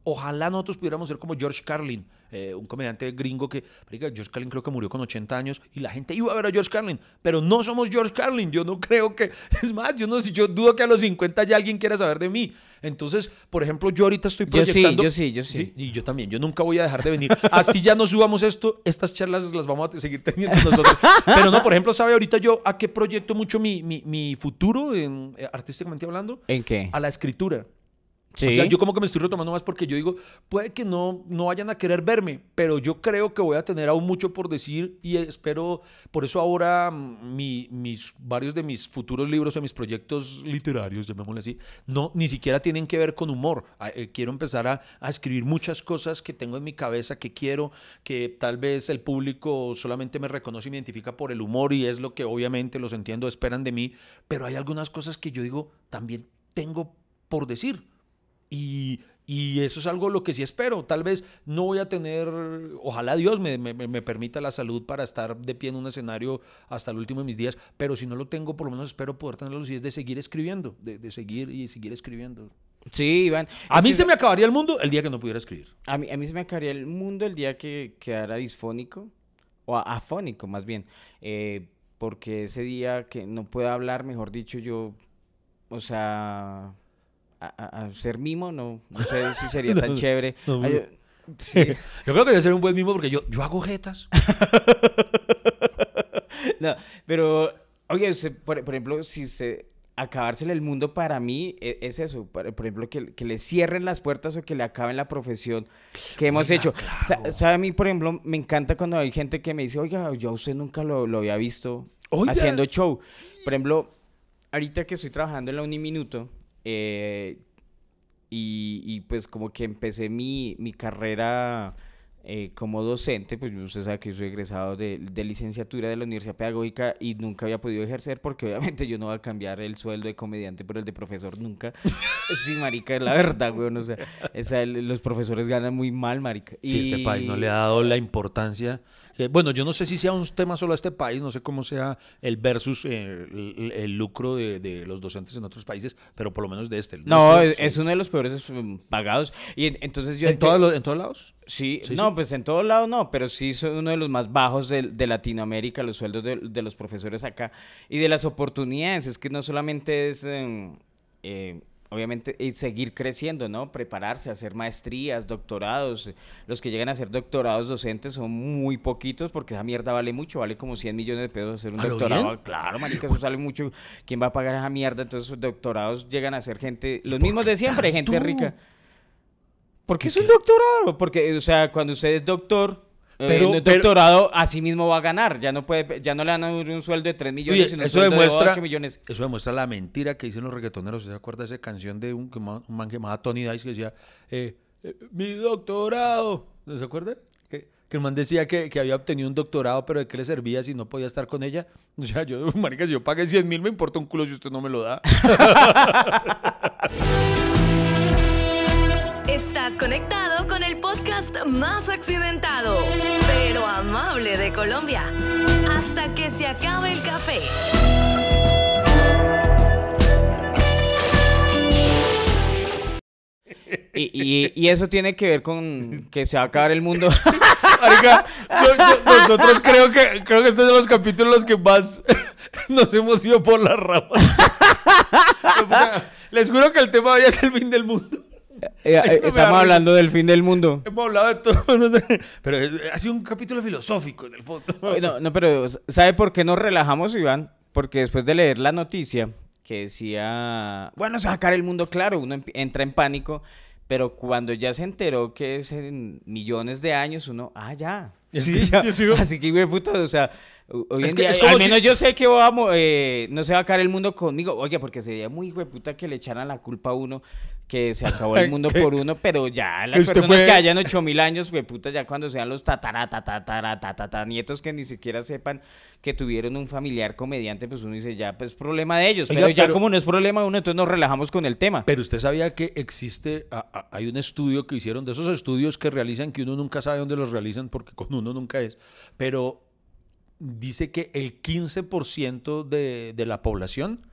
Ojalá nosotros pudiéramos ser como George Carlin, eh, un comediante gringo que, marica, George Carlin creo que murió con 80 años y la gente iba a ver a George Carlin, pero no somos George Carlin. Yo no creo que, [laughs] es más, yo no sé, yo dudo que a los 50 ya alguien quiera saber de mí. Entonces, por ejemplo, yo ahorita estoy Yo sí, proyectando. yo sí, yo sí. Y yo también, yo nunca voy a dejar de venir. Así ya no subamos esto, estas charlas las vamos a seguir teniendo nosotros. Pero no, por ejemplo, ¿sabe ahorita yo a qué proyecto mucho mi, mi, mi futuro, en, eh, artísticamente hablando? ¿En qué? A la escritura. Sí. O sea, yo como que me estoy retomando más porque yo digo, puede que no, no vayan a querer verme, pero yo creo que voy a tener aún mucho por decir y espero, por eso ahora mm, mi- mis, varios de mis futuros libros o mis proyectos literarios, llamémosle así, no, ni siquiera tienen que ver con humor. Ah, eh, Quiero empezar a, a escribir muchas cosas que tengo en mi cabeza, que quiero, que tal vez el público solamente me reconoce y me identifica por el humor y es lo que obviamente los entiendo, esperan de mí, pero hay algunas cosas que yo digo, también tengo por decir. Y, y eso es algo lo que sí espero. Tal vez no voy a tener, ojalá Dios me, me- me permita la salud para estar de pie en un escenario hasta el último de mis días, pero si no lo tengo, por lo menos espero poder tener la lucidez de seguir escribiendo, de, de seguir y seguir escribiendo. Sí, Iván. A mí que- se me acabaría el mundo el día que no pudiera escribir. A mí, a mí se me acabaría el mundo el día que quedara disfónico, o afónico más bien, eh, porque ese día que no pueda hablar, mejor dicho, yo, o sea, a, a- ser mimo, no, no sé si sería [laughs] tan chévere. no, Ay, yo- sí. [laughs] Yo creo que debe ser un buen mismo porque yo, yo hago jetas. [laughs] No, pero, oye, por, por ejemplo, si se acabársele el mundo para mí e- es, eso. Por, por ejemplo, que, que le cierren las puertas o que le acaben la profesión que hemos Oiga, hecho. Claro. ¿Sabe a mí, por ejemplo, me encanta cuando hay gente que me dice, oiga, yo a usted nunca lo, lo había visto Oiga, haciendo show. Por ejemplo, ahorita que estoy trabajando en la Uniminuto, eh, y, y pues como que empecé mi, mi carrera eh, como docente, pues usted sabe que soy egresado de, de licenciatura de la Universidad Pedagógica y nunca había podido ejercer porque [laughs] obviamente yo no voy a cambiar el sueldo de comediante por el de profesor nunca. [laughs] sí, marica, es la verdad, güey. O sea, esa- los profesores ganan muy mal, marica. Si este país no Y- le ha dado la importancia. Que, bueno, yo no sé si sea un tema solo a este país, no sé cómo sea el versus eh, el, el lucro de, de los docentes en otros países, pero por lo menos de este. No, nuestro, es, sí. es uno de los peores mm, pagados. Y en- entonces yo... ¿En, todos los- ¿En todos lados? Sí, Sí, no, sí. pues en todos lados no, pero sí son uno de los más bajos de, de Latinoamérica, los sueldos de, de los profesores acá y de las oportunidades. Es que no solamente es, em, eh, obviamente, eh, seguir creciendo, ¿no? Prepararse, hacer maestrías, doctorados. Los que llegan a hacer doctorados docentes son muy poquitos porque esa mierda vale mucho, vale como 100 millones de pesos hacer un ¿A lo doctorado. bien? Claro, marica, eso sale mucho. ¿Quién va a pagar esa mierda? Entonces, sus doctorados llegan a ser gente, los mismos de siempre, gente rica. Porque es un doctorado. Porque, o sea, cuando usted es doctor, Pero- en el pero- doctorado, así mismo va a ganar. Ya no puede, ya no le dan un sueldo de 3 millones, Oye, sino un eso sueldo demuestra, de 8 millones. eso demuestra la mentira que dicen los reggaetoneros. ¿Se acuerda de esa canción de un, un man que llamaba Tony Dice que decía, eh, eh, mi doctorado? ¿No se acuerda? Que, que el man decía que, que había obtenido un doctorado, pero de qué le servía si no podía estar con ella. O sea, yo, [laughs] marica, si yo pagué 100 mil, me importa un culo si usted no me lo da. [laughs] Estás conectado podcast más accidentado, pero amable de Colombia. Hasta que se acabe el café. Y, y- y eso tiene que ver con que se va a acabar el mundo. Marica, yo- yo- nosotros creo que, creo que este es de los capítulos en los que más [laughs] nos hemos ido por las ramas. [laughs] Les juro que el tema hoy es el fin del mundo. Eh, eh, Estamos hablando del fin del mundo. Hemos hablado de todo, [laughs] no sé, pero es- ha sido un capítulo filosófico en el fondo. No, no, pero ¿sabe por qué nos relajamos, Iván? Porque después de leer la noticia que decía, bueno, acabar el mundo, claro, uno entra en pánico, pero cuando ya se enteró que es en millones de años, uno, ah, ya. Sí. Así que, güey, puta, o sea, ho- hoy Es en que día, es como al si- menos yo sé que vamos, eh, no se va a acabar el mundo conmigo. Oye, porque sería muy de puta que le echaran la culpa a uno que se acabó el [laughs] mundo por uno, pero ya las personas fue- que hayan ocho mil años, güey, puta, ya cuando sean los tatara, tatara, tatara, nietos que ni siquiera sepan que tuvieron un familiar comediante, pues uno dice, ya, pues problema de ellos. Oiga, pero ya pero- como no es problema de uno, entonces nos relajamos con el tema. Pero usted sabía que existe, a- a- hay un estudio que hicieron, de esos estudios que realizan que uno nunca sabe dónde los realizan porque con uno nunca es, pero dice que el 15% de, de la población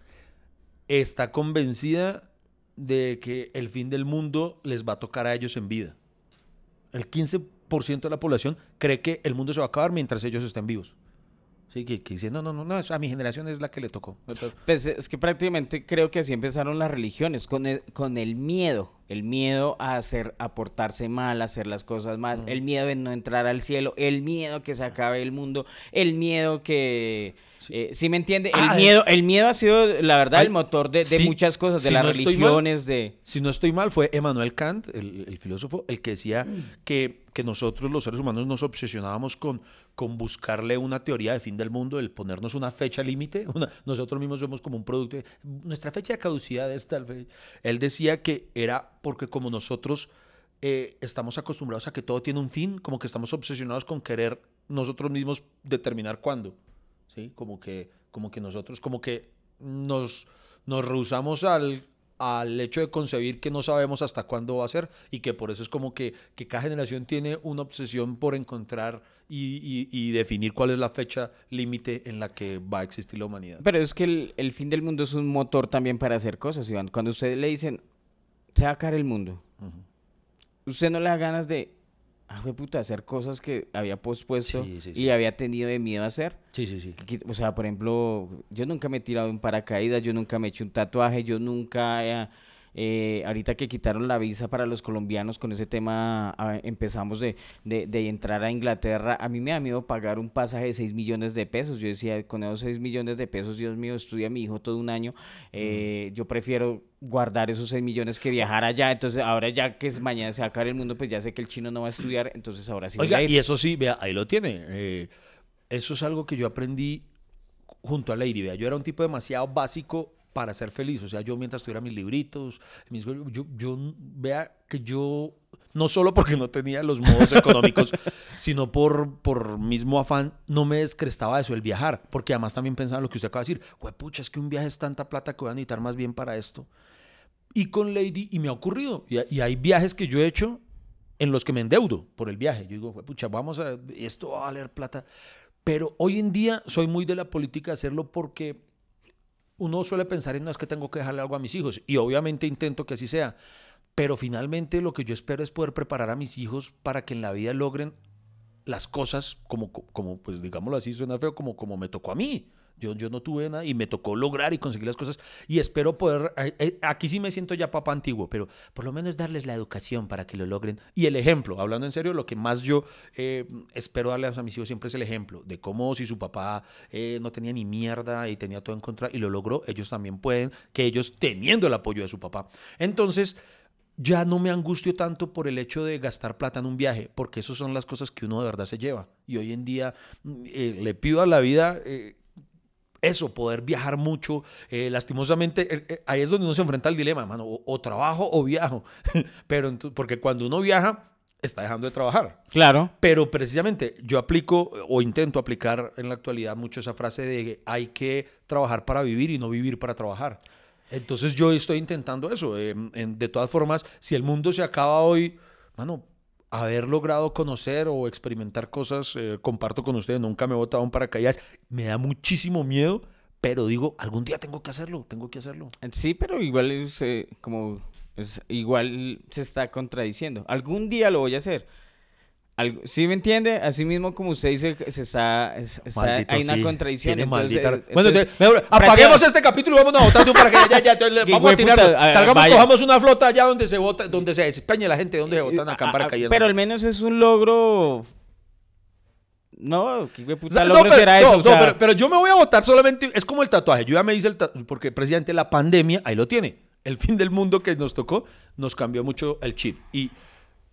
está convencida de que el fin del mundo les va a tocar a ellos en vida. El 15% de la población cree que el mundo se va a acabar mientras ellos estén vivos. Sí, que, que dicen, no, no, no, no, a mi generación es la que le tocó. Pues es que prácticamente creo que así empezaron las religiones, con el, con el miedo, el miedo a hacer, a portarse mal, a hacer las cosas más, el miedo de no entrar al cielo, el miedo que se acabe el mundo, el miedo que, eh, ¿sí me entiende? El Ah, eh. miedo, el miedo ha sido, la verdad, Ay, el motor de, de sí, muchas cosas, de si las no estoy mal, religiones, de... Si no estoy mal, fue Emmanuel Kant, el, el filósofo, el que decía que, que nosotros los seres humanos nos obsesionábamos con, con buscarle una teoría de fin del mundo, el ponernos una fecha límite. [laughs] Nosotros mismos somos como un producto. de- nuestra fecha de caducidad es tal vez. Él decía que era porque como nosotros eh, estamos acostumbrados a que todo tiene un fin, como que estamos obsesionados con querer nosotros mismos determinar cuándo. ¿Sí? Como que, como que nosotros, como que nos, nos rehusamos al, al hecho de concebir que no sabemos hasta cuándo va a ser y que por eso es como que, que cada generación tiene una obsesión por encontrar y, y- y definir cuál es la fecha límite en la que va a existir la humanidad. Pero es que el, el fin del mundo es un motor también para hacer cosas, Iván. Cuando ustedes le dicen, se va a acabar el mundo, usted no le da ganas de, ah, jue puta, hacer cosas que había pospuesto Sí, sí, y había tenido de miedo a hacer. Sí, sí, sí. O sea, por ejemplo, yo nunca me he tirado en paracaídas, yo nunca me he hecho un tatuaje, yo nunca he, eh, ahorita que quitaron la visa para los colombianos con ese tema, ah, empezamos de, de, de entrar a Inglaterra. A mí me da miedo pagar un pasaje de 6 millones de pesos. Yo decía, con esos 6 millones de pesos, Dios mío, estudia mi hijo todo un año. Eh, Yo prefiero guardar esos 6 millones que viajar allá. Entonces, ahora ya que es mañana se va a acabar el mundo, pues ya sé que el chino no va a estudiar. Entonces, ahora sí voy Oiga, a ir. y eso sí, vea, ahí lo tiene. Eh, eso es algo que yo aprendí junto a Lady. Vea, yo era un tipo demasiado básico para ser feliz. O sea, yo mientras tuviera mis libritos, mis, yo, yo, vea que yo, no solo porque no tenía los modos económicos, [laughs] sino por, por mismo afán, no me descrestaba eso, el viajar. Porque además también pensaba en lo que usted acaba de decir. pucha, es que un viaje es tanta plata que voy a necesitar más bien para esto. Y con Lady, y me ha ocurrido. Y, hay viajes que yo he hecho en los que me endeudo por el viaje. Yo digo, pucha, vamos a, esto va a valer plata. Pero hoy en día soy muy de la política hacerlo porque uno suele pensar en no es que tengo que dejarle algo a mis hijos y obviamente intento que así sea. Pero finalmente lo que yo espero es poder preparar a mis hijos para que en la vida logren las cosas como, como pues digámoslo así, suena feo, como, como me tocó a mí. Yo, yo no tuve nada y me tocó lograr y conseguir las cosas. Y espero poder, aquí sí me siento ya papá antiguo, pero por lo menos darles la educación para que lo logren. Y el ejemplo, hablando en serio, lo que más yo eh, espero darles a mis hijos siempre es el ejemplo de cómo si su papá eh, no tenía ni mierda y tenía todo en contra y lo logró, ellos también pueden, que ellos teniendo el apoyo de su papá. Entonces, ya no me angustio tanto por el hecho de gastar plata en un viaje, porque esas son las cosas que uno de verdad se lleva. Y hoy en día eh, le pido a la vida eh, eso, poder viajar mucho. Eh, lastimosamente, eh, eh, ahí es donde uno se enfrenta al dilema, mano, o, o trabajo o viajo. [laughs] Pero porque cuando uno viaja, está dejando de trabajar. Claro. Pero precisamente yo aplico o intento aplicar en la actualidad mucho esa frase de que hay que trabajar para vivir y no vivir para trabajar. Entonces yo estoy intentando eso. eh, en- de todas formas, si el mundo se acaba hoy, mano, haber logrado conocer o experimentar cosas, eh, comparto con ustedes, nunca me he botado un paracaídas, me da muchísimo miedo, pero digo, algún día tengo que hacerlo, tengo que hacerlo. Sí, pero igual es eh, como igual se está contradiciendo. Algún día lo voy a hacer. Algo- ¿Sí me entiende? Así mismo como usted dice que se está, hay una sí, contradicción. entonces, eh, Bueno, entonces, te- mejor, apaguemos este capítulo y vámonos a botar de un paracaídas. Ya, ya, entonces [laughs] vamos a a- Salgamos, vaya. cojamos una flota allá donde se vota, donde se despeñe la gente, donde se votan acá en Ah, ah, paracaídas. Pero al menos es un logro. No, qué puta no, pero, será no, eso. o no, sea, pero, pero yo me voy a votar solamente, es como el tatuaje, yo ya me hice el tatuaje, porque precisamente la pandemia, ahí lo tiene, el fin del mundo que nos tocó, nos cambió mucho el chip. Y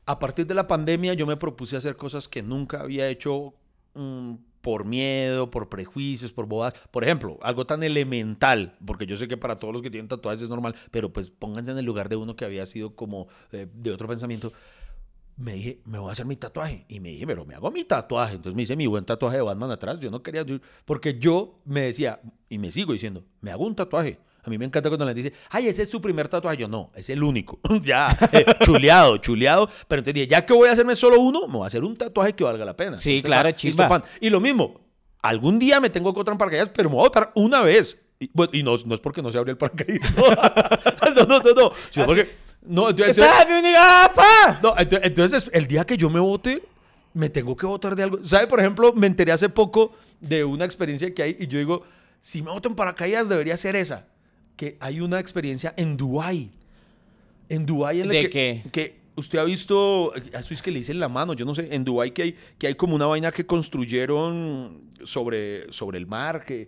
a partir de la pandemia yo me propuse hacer cosas que nunca había hecho mm, por miedo, por prejuicios, por bodas. Por ejemplo, algo tan elemental, porque yo sé que para todos los que tienen tatuajes es normal, pero pues pónganse en el lugar de uno que había sido como eh, de otro pensamiento me dije, me voy a hacer mi tatuaje. Y me dije, pero me hago mi tatuaje. Entonces me hice mi buen tatuaje de Batman atrás. Yo no quería, porque yo me decía, y me sigo diciendo, me hago un tatuaje. A mí me encanta cuando la gente dice, ay, ese es su primer tatuaje. Yo, no, es el único. [laughs] ya, eh, chuleado, chuleado. Pero entonces dije, ya que voy a hacerme solo uno, me voy a hacer un tatuaje que valga la pena. Sí, Entonces, claro, chimba. pan. Y lo mismo, algún día me tengo que botar en paracaídas, pero me voy a botar una vez. Y, bueno, y no, no es porque no se abre el paracaídas. [laughs] no, no, no, no. Sino porque... No, entonces- no, ento- entonces el día que yo me vote, me tengo que votar de algo. ¿Sabe? Por ejemplo, me enteré hace poco de una experiencia que hay y yo digo, si me voto en paracaídas debería ser esa. Que hay una experiencia en Dubái. En Dubái en la ¿De que, qué? que usted ha visto, eso es que le dicen la mano, yo no sé, en Dubái que hay, que hay como una vaina que construyeron sobre, sobre el mar, que,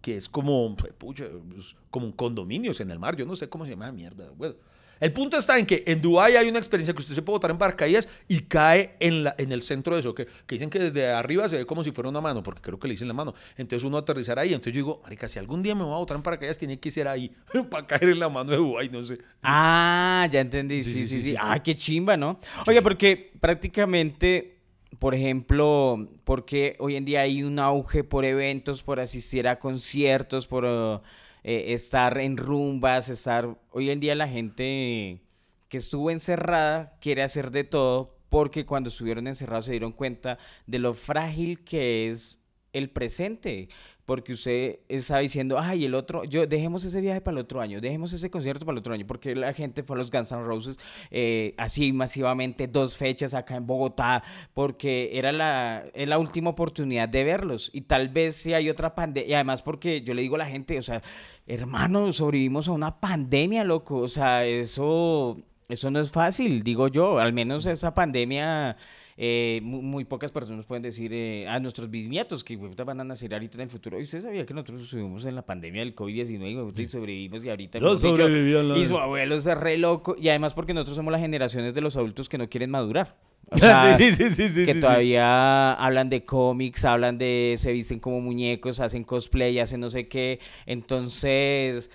que, es como, pucha, pues, como condominios en el mar, yo no sé cómo se llama mierda. Bueno, el punto está en que en Dubái hay una experiencia que usted se puede botar en paracaídas y cae en, la, en el centro de eso, que, que dicen que desde arriba se ve como si fuera una mano, porque creo que le dicen la mano. Entonces uno aterrizará ahí. Entonces yo digo, marica, si algún día me voy a botar en paracaídas, tiene que ser ahí, [laughs] para caer en la mano de Dubái, no sé. Ah, ya entendí. Sí, Sí, sí, sí, sí. sí, sí. Ah, qué chimba, ¿no? Oye, porque prácticamente, por ejemplo, porque hoy en día hay un auge por eventos, por asistir a conciertos, por uh, eh, estar en rumbas, estar... Hoy en día la gente que estuvo encerrada quiere hacer de todo porque cuando estuvieron encerrados se dieron cuenta de lo frágil que es el presente, porque usted está diciendo, ay, el otro, yo dejemos ese viaje para el otro año, dejemos ese concierto para el otro año, porque la gente fue a los Guns N' Roses eh, así masivamente, dos fechas acá en Bogotá, porque era la, es la última oportunidad de verlos, y tal vez si hay otra pandemia, y además porque yo le digo a la gente, o sea, hermano, sobrevivimos a una pandemia, loco, o sea, eso, eso no es fácil, digo yo, al menos esa pandemia eh, muy, muy pocas personas pueden decir eh, a nuestros bisnietos que van a nacer ahorita en el futuro. ¿Y usted sabía que nosotros estuvimos en la pandemia del COVID-19 y sobrevivimos y ahorita... Yo dicho, la- Y su abuelo es re loco. Y además porque nosotros somos las generaciones de los adultos que no quieren madurar. O sea, [laughs] sí, sí, sí, sí, que sí, sí. todavía hablan de cómics, hablan de, se visten como muñecos, hacen cosplay, hacen no sé qué. Entonces,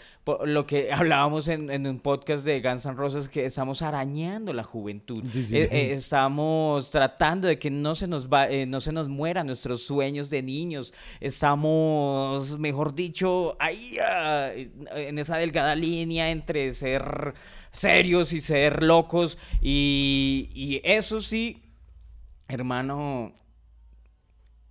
lo que [laughs] hablábamos en, en un podcast de Guns N' Roses, que estamos arañando la juventud. Eh, eh, estamos tratando de que no se nos va, eh, no se nos mueran nuestros sueños de niños. Estamos, mejor dicho, ahí ah, en esa delgada línea entre ser serios y ser locos. Y, y eso sí, hermano,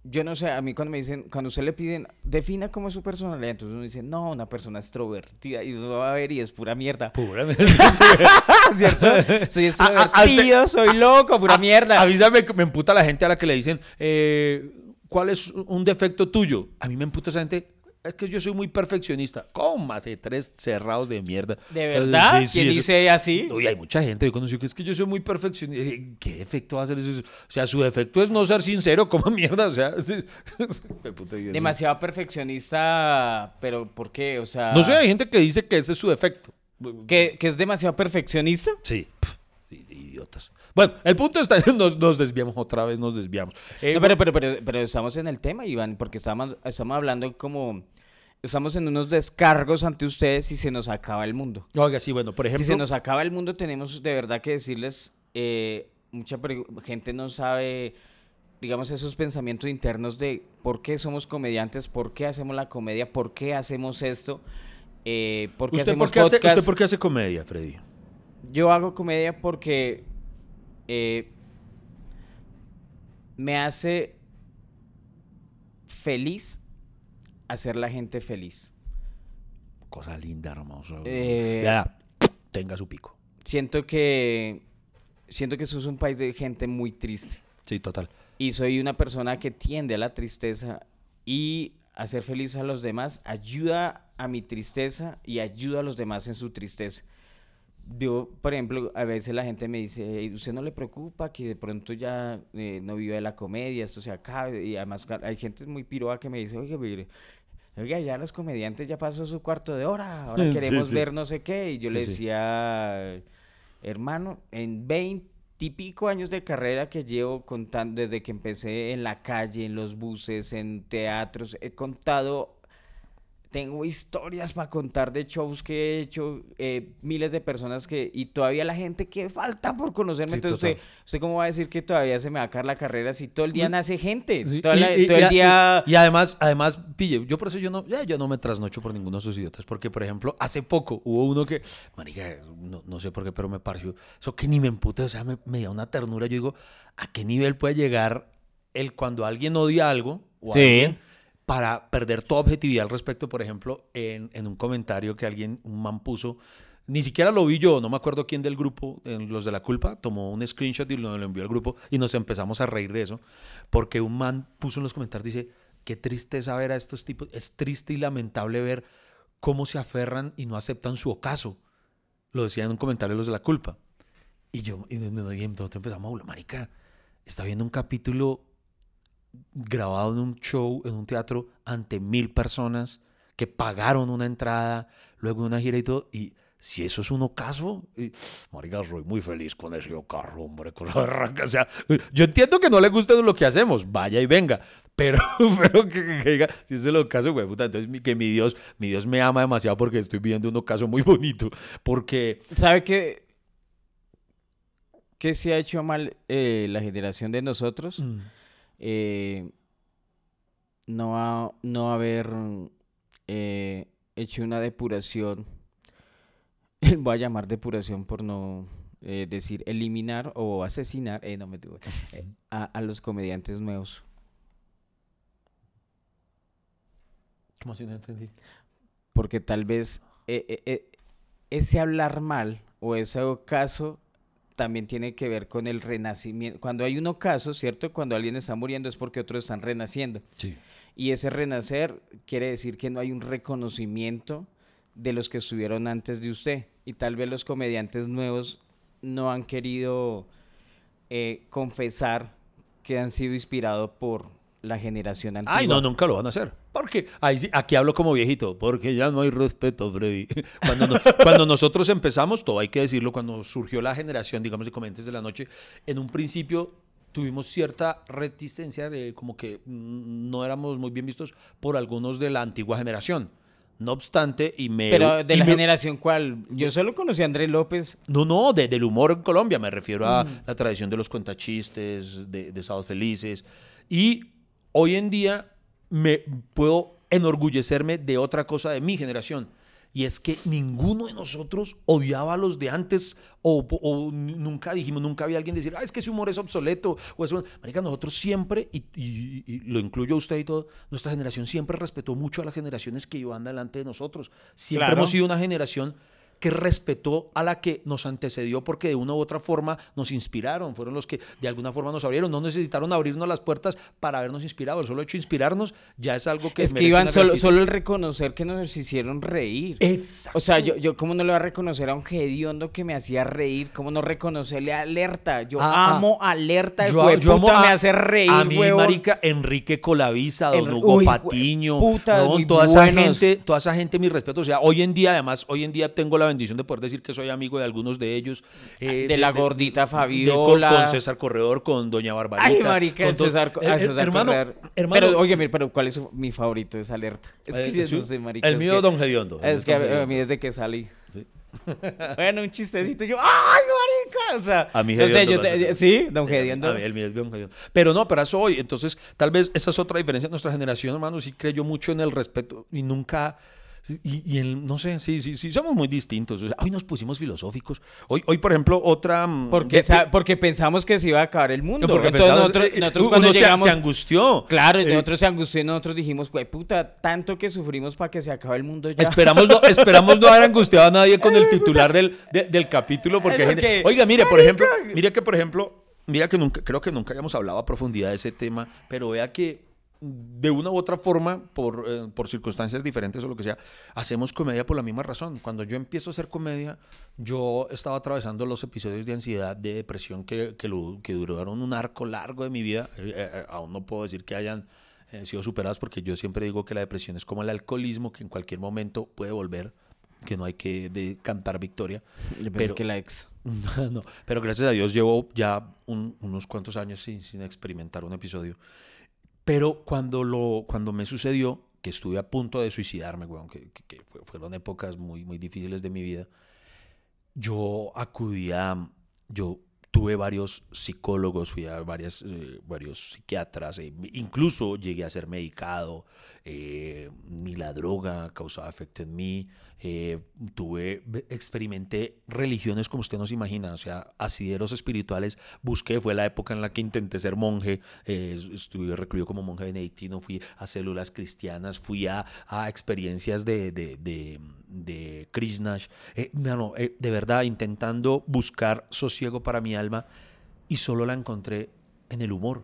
yo no sé, a mí cuando me dicen, cuando usted le piden, defina cómo es su personalidad, entonces uno dice, no, una persona extrovertida, y uno va a ver y es pura mierda. Puramente. [laughs] ¿Cierto? Soy A- a- extrovertido, soy loco, pura A- mierda. Avísame me emputa la gente a la que le dicen, eh, ¿cuál es un defecto tuyo? A mí me emputa esa gente. Es que yo soy muy perfeccionista. ¿Cómo hace tres cerrados de mierda? ¿De verdad? sí, sí, ¿Quién eso- dice así? Uy, hay mucha gente que conoció que es que yo soy muy perfeccionista. ¿Qué defecto va a ser eso? O sea, su defecto es no ser sincero, como [laughs] mierda. O sea. [laughs] Demasiado perfeccionista, pero ¿por qué? O sea, No sé, hay gente que dice que ese es su defecto. ¿que, que es demasiado perfeccionista. Sí, idiotas. Bueno, el punto está, nos, nos desviamos otra vez, nos desviamos. Eh, No, pero, pero, pero, pero estamos en el tema, Iván, porque estamos, estamos hablando como... Estamos en unos descargos ante ustedes y se nos acaba el mundo. Oiga, sí, bueno, por ejemplo... si se nos acaba el mundo, tenemos de verdad que decirles, eh, mucha gente no sabe, digamos, esos pensamientos internos de por qué somos comediantes, por qué hacemos la comedia, por qué hacemos esto, eh, por qué ¿Usted por qué, hace. ¿Usted por qué hace comedia, Freddy? Yo hago comedia porque eh, me hace feliz hacer la gente feliz. Cosa linda, hermoso. Eh, Ya, tenga su pico. Siento que siento que eso es un país de gente muy triste Sí, total. y soy una persona que tiende a la tristeza y hacer feliz a los demás ayuda a mi tristeza y ayuda a los demás en su tristeza. Yo, por ejemplo, a veces la gente me dice, "Ey, ¿usted no le preocupa que de pronto ya eh, no vive de la comedia, esto se acabe? Y además hay gente muy piroa que me dice, oye, mire, oiga, ya los comediantes ya pasó su cuarto de hora, ahora [laughs] queremos sí. ver no sé qué. Y yo Sí, le decía, hermano, en 20 y pico años de carrera que llevo contando, desde que empecé en la calle, en los buses, en teatros, he contado tengo historias para contar de shows que he hecho, eh, miles de personas que, y todavía la gente que falta por conocerme. Sí, Entonces, total. usted, ¿usted cómo va a decir que todavía se me va a caer la carrera si todo el día nace gente? Sí, Toda y- la- y- todo y el día... Y, además, además, pille, yo por eso yo no, ya, yo no me trasnocho por ninguno de esos idiotas. Porque, por ejemplo, hace poco hubo uno que, marica, no, no sé por qué, pero me pareció, eso que ni me empute, o sea, me, me da una ternura. Yo digo, ¿a qué nivel puede llegar el cuando alguien odia algo o Sí. alguien para perder toda objetividad al respecto? Por ejemplo, en, un comentario que alguien, un man puso, ni siquiera lo vi yo, no me acuerdo quién del grupo, los de la culpa, tomó un screenshot y lo, envió al grupo y nos empezamos a reír de eso, porque un man puso en los comentarios, dice, qué tristeza ver a estos tipos, es triste y lamentable ver cómo se aferran y no aceptan su ocaso. Lo decía en un comentario los de la culpa. Y yo, y, no- y entonces empezamos a hablar, marica, está viendo un capítulo grabado en un show, en un teatro, ante mil personas que pagaron una entrada, luego una gira y todo, y si eso es un ocaso, y, marica, soy muy feliz con ese ocaso, hombre, cosa berraca. O sea, yo entiendo que no le guste lo que hacemos, vaya y venga, pero, [laughs] pero que, que- diga, si es el ocaso, güey, puta, entonces que mi Dios, mi Dios me ama demasiado porque estoy viviendo un ocaso muy bonito, porque... ¿Sabe qué? ¿Qué se ha hecho mal eh, la generación de nosotros? Eh, no, no haber eh, hecho una depuración, [laughs] voy a llamar depuración por no eh, decir eliminar o asesinar, eh, no me a, a los comediantes nuevos. ¿Cómo así no entendí? Porque tal vez eh, eh, eh, ese hablar mal o ese ocaso también tiene que ver con el renacimiento. Cuando hay un ocaso, ¿cierto? Cuando alguien está muriendo es porque otros están renaciendo. Sí. Y ese renacer quiere decir que no hay un reconocimiento de los que estuvieron antes de usted. Y tal vez los comediantes nuevos no han querido eh, confesar que han sido inspirados por la generación antigua. Ay, no, nunca lo van a hacer. Porque ahí sí- aquí hablo como viejito, porque ya no hay respeto, Freddy. [laughs] Cuando, no- cuando nosotros empezamos, todo hay que decirlo, cuando surgió la generación, digamos, de comediantes de la noche, en un principio tuvimos cierta reticencia, de como que no éramos muy bien vistos por algunos de la antigua generación. No obstante, y me... Pero de la me- generación cual, yo solo conocí a Andrés López. No, no, de- del humor en Colombia, me refiero a Mm. la tradición de los cuentachistes, de, de Sábados Felices. Y hoy en día me puedo enorgullecerme de otra cosa de mi generación. Y es que ninguno de nosotros odiaba a los de antes o, nunca dijimos, nunca había alguien decir, ah, es que ese humor es obsoleto. O eso. Marica, nosotros siempre, y, y- y lo incluyo a usted y todo, nuestra generación siempre respetó mucho a las generaciones que iban delante de nosotros. Siempre Claro. hemos sido una generación que respetó a la que nos antecedió porque de una u otra forma nos inspiraron, fueron los que de alguna forma nos abrieron, no necesitaron abrirnos las puertas para habernos inspirado, el solo hecho de inspirarnos ya es algo que es que una solo, solo el reconocer que nos hicieron reír. Exacto. O sea, yo, yo cómo no le voy a reconocer a un hediondo que me hacía reír, cómo no reconocerle a Alerta. Yo Ah, ah. amo Alerta, yo, el yo amo puta me a- hace reír, a mí, huevón. marica, Enrique Colavisa, Don Enri- Hugo Uy, Patiño, puta, no, muy toda esa gente, toda esa gente, mi respeto. O sea, hoy en día, además, hoy en día tengo la bendición de poder decir que soy amigo de algunos de ellos. eh, De la gordita de- con- Fabiola. con, César Corredor, con Doña Barbarita. Ay, marica, con César, Eh, a eh, César hermano, Correr. hermano, Pero, oye, mira, pero ¿cuál es su- mi favorito? Es Alerta. Es que Eh, sí, no sé, marica. El mío, que- Don Gediondo. Es que a, a mí desde que salí. Sí. [laughs] Bueno, un chistecito. Yo, ¡ay, marica! O sea, A mí sé, Gediondo yo te- sí, don Sí, Gediondo. a mí el mío es Don Gediondo. Pero no, pero eso hoy. Entonces, tal vez esa es otra diferencia. Nuestra generación, hermano, sí creyó mucho en el respeto y nunca. Y, y el, no sé, sí, sí, sí, somos muy distintos. O sea, hoy nos pusimos filosóficos. Hoy, hoy por ejemplo, otra. mm, Porque, porque pensamos que se iba a acabar el mundo. porque Entonces pensamos- nosotros, eh, nosotros cuando se- llegamos... se angustió. Claro, Eh, nosotros se angustió y nosotros dijimos, güey, puta, tanto que sufrimos para que se acabe el mundo ya. Esperamos no, [laughs] esperamos no haber angustiado a nadie con el titular del, de- del capítulo, porque gente- Oiga, mire, por ejemplo, mire que por ejemplo, mira que nunca, creo que nunca hayamos hablado a profundidad de ese tema, pero vea que de una u otra forma, por, eh, por circunstancias diferentes o lo que sea, hacemos comedia por la misma razón. Cuando yo empiezo a hacer comedia, yo estaba atravesando los episodios de ansiedad, de depresión que, que, lo- que duraron un arco largo de mi vida. Eh, eh, aún no puedo decir que hayan sido superados porque yo siempre digo que la depresión es como el alcoholismo que en cualquier momento puede volver, que no hay que de- cantar victoria. Pero- que la ex. [laughs] no, pero gracias a Dios llevo ya un- unos cuantos años sin, sin experimentar un episodio. Pero cuando, lo, cuando me sucedió, que estuve a punto de suicidarme, weón, que, que- que fue- fueron épocas muy, muy difíciles de mi vida, yo acudí a, yo tuve varios psicólogos, fui a varias, eh, varios psiquiatras, eh, incluso llegué a ser medicado, eh, ni la droga causaba efecto en mí, eh, tuve, ve- experimenté religiones como usted no se imagina, o sea, asideros espirituales, busqué, fue la época en la que intenté ser monje, eh, estuve recluido como monje benedictino, fui a células cristianas, fui a, a experiencias de, de, de, de Krishnash, eh, eh, de verdad intentando buscar sosiego para mi alma y solo la encontré en el humor.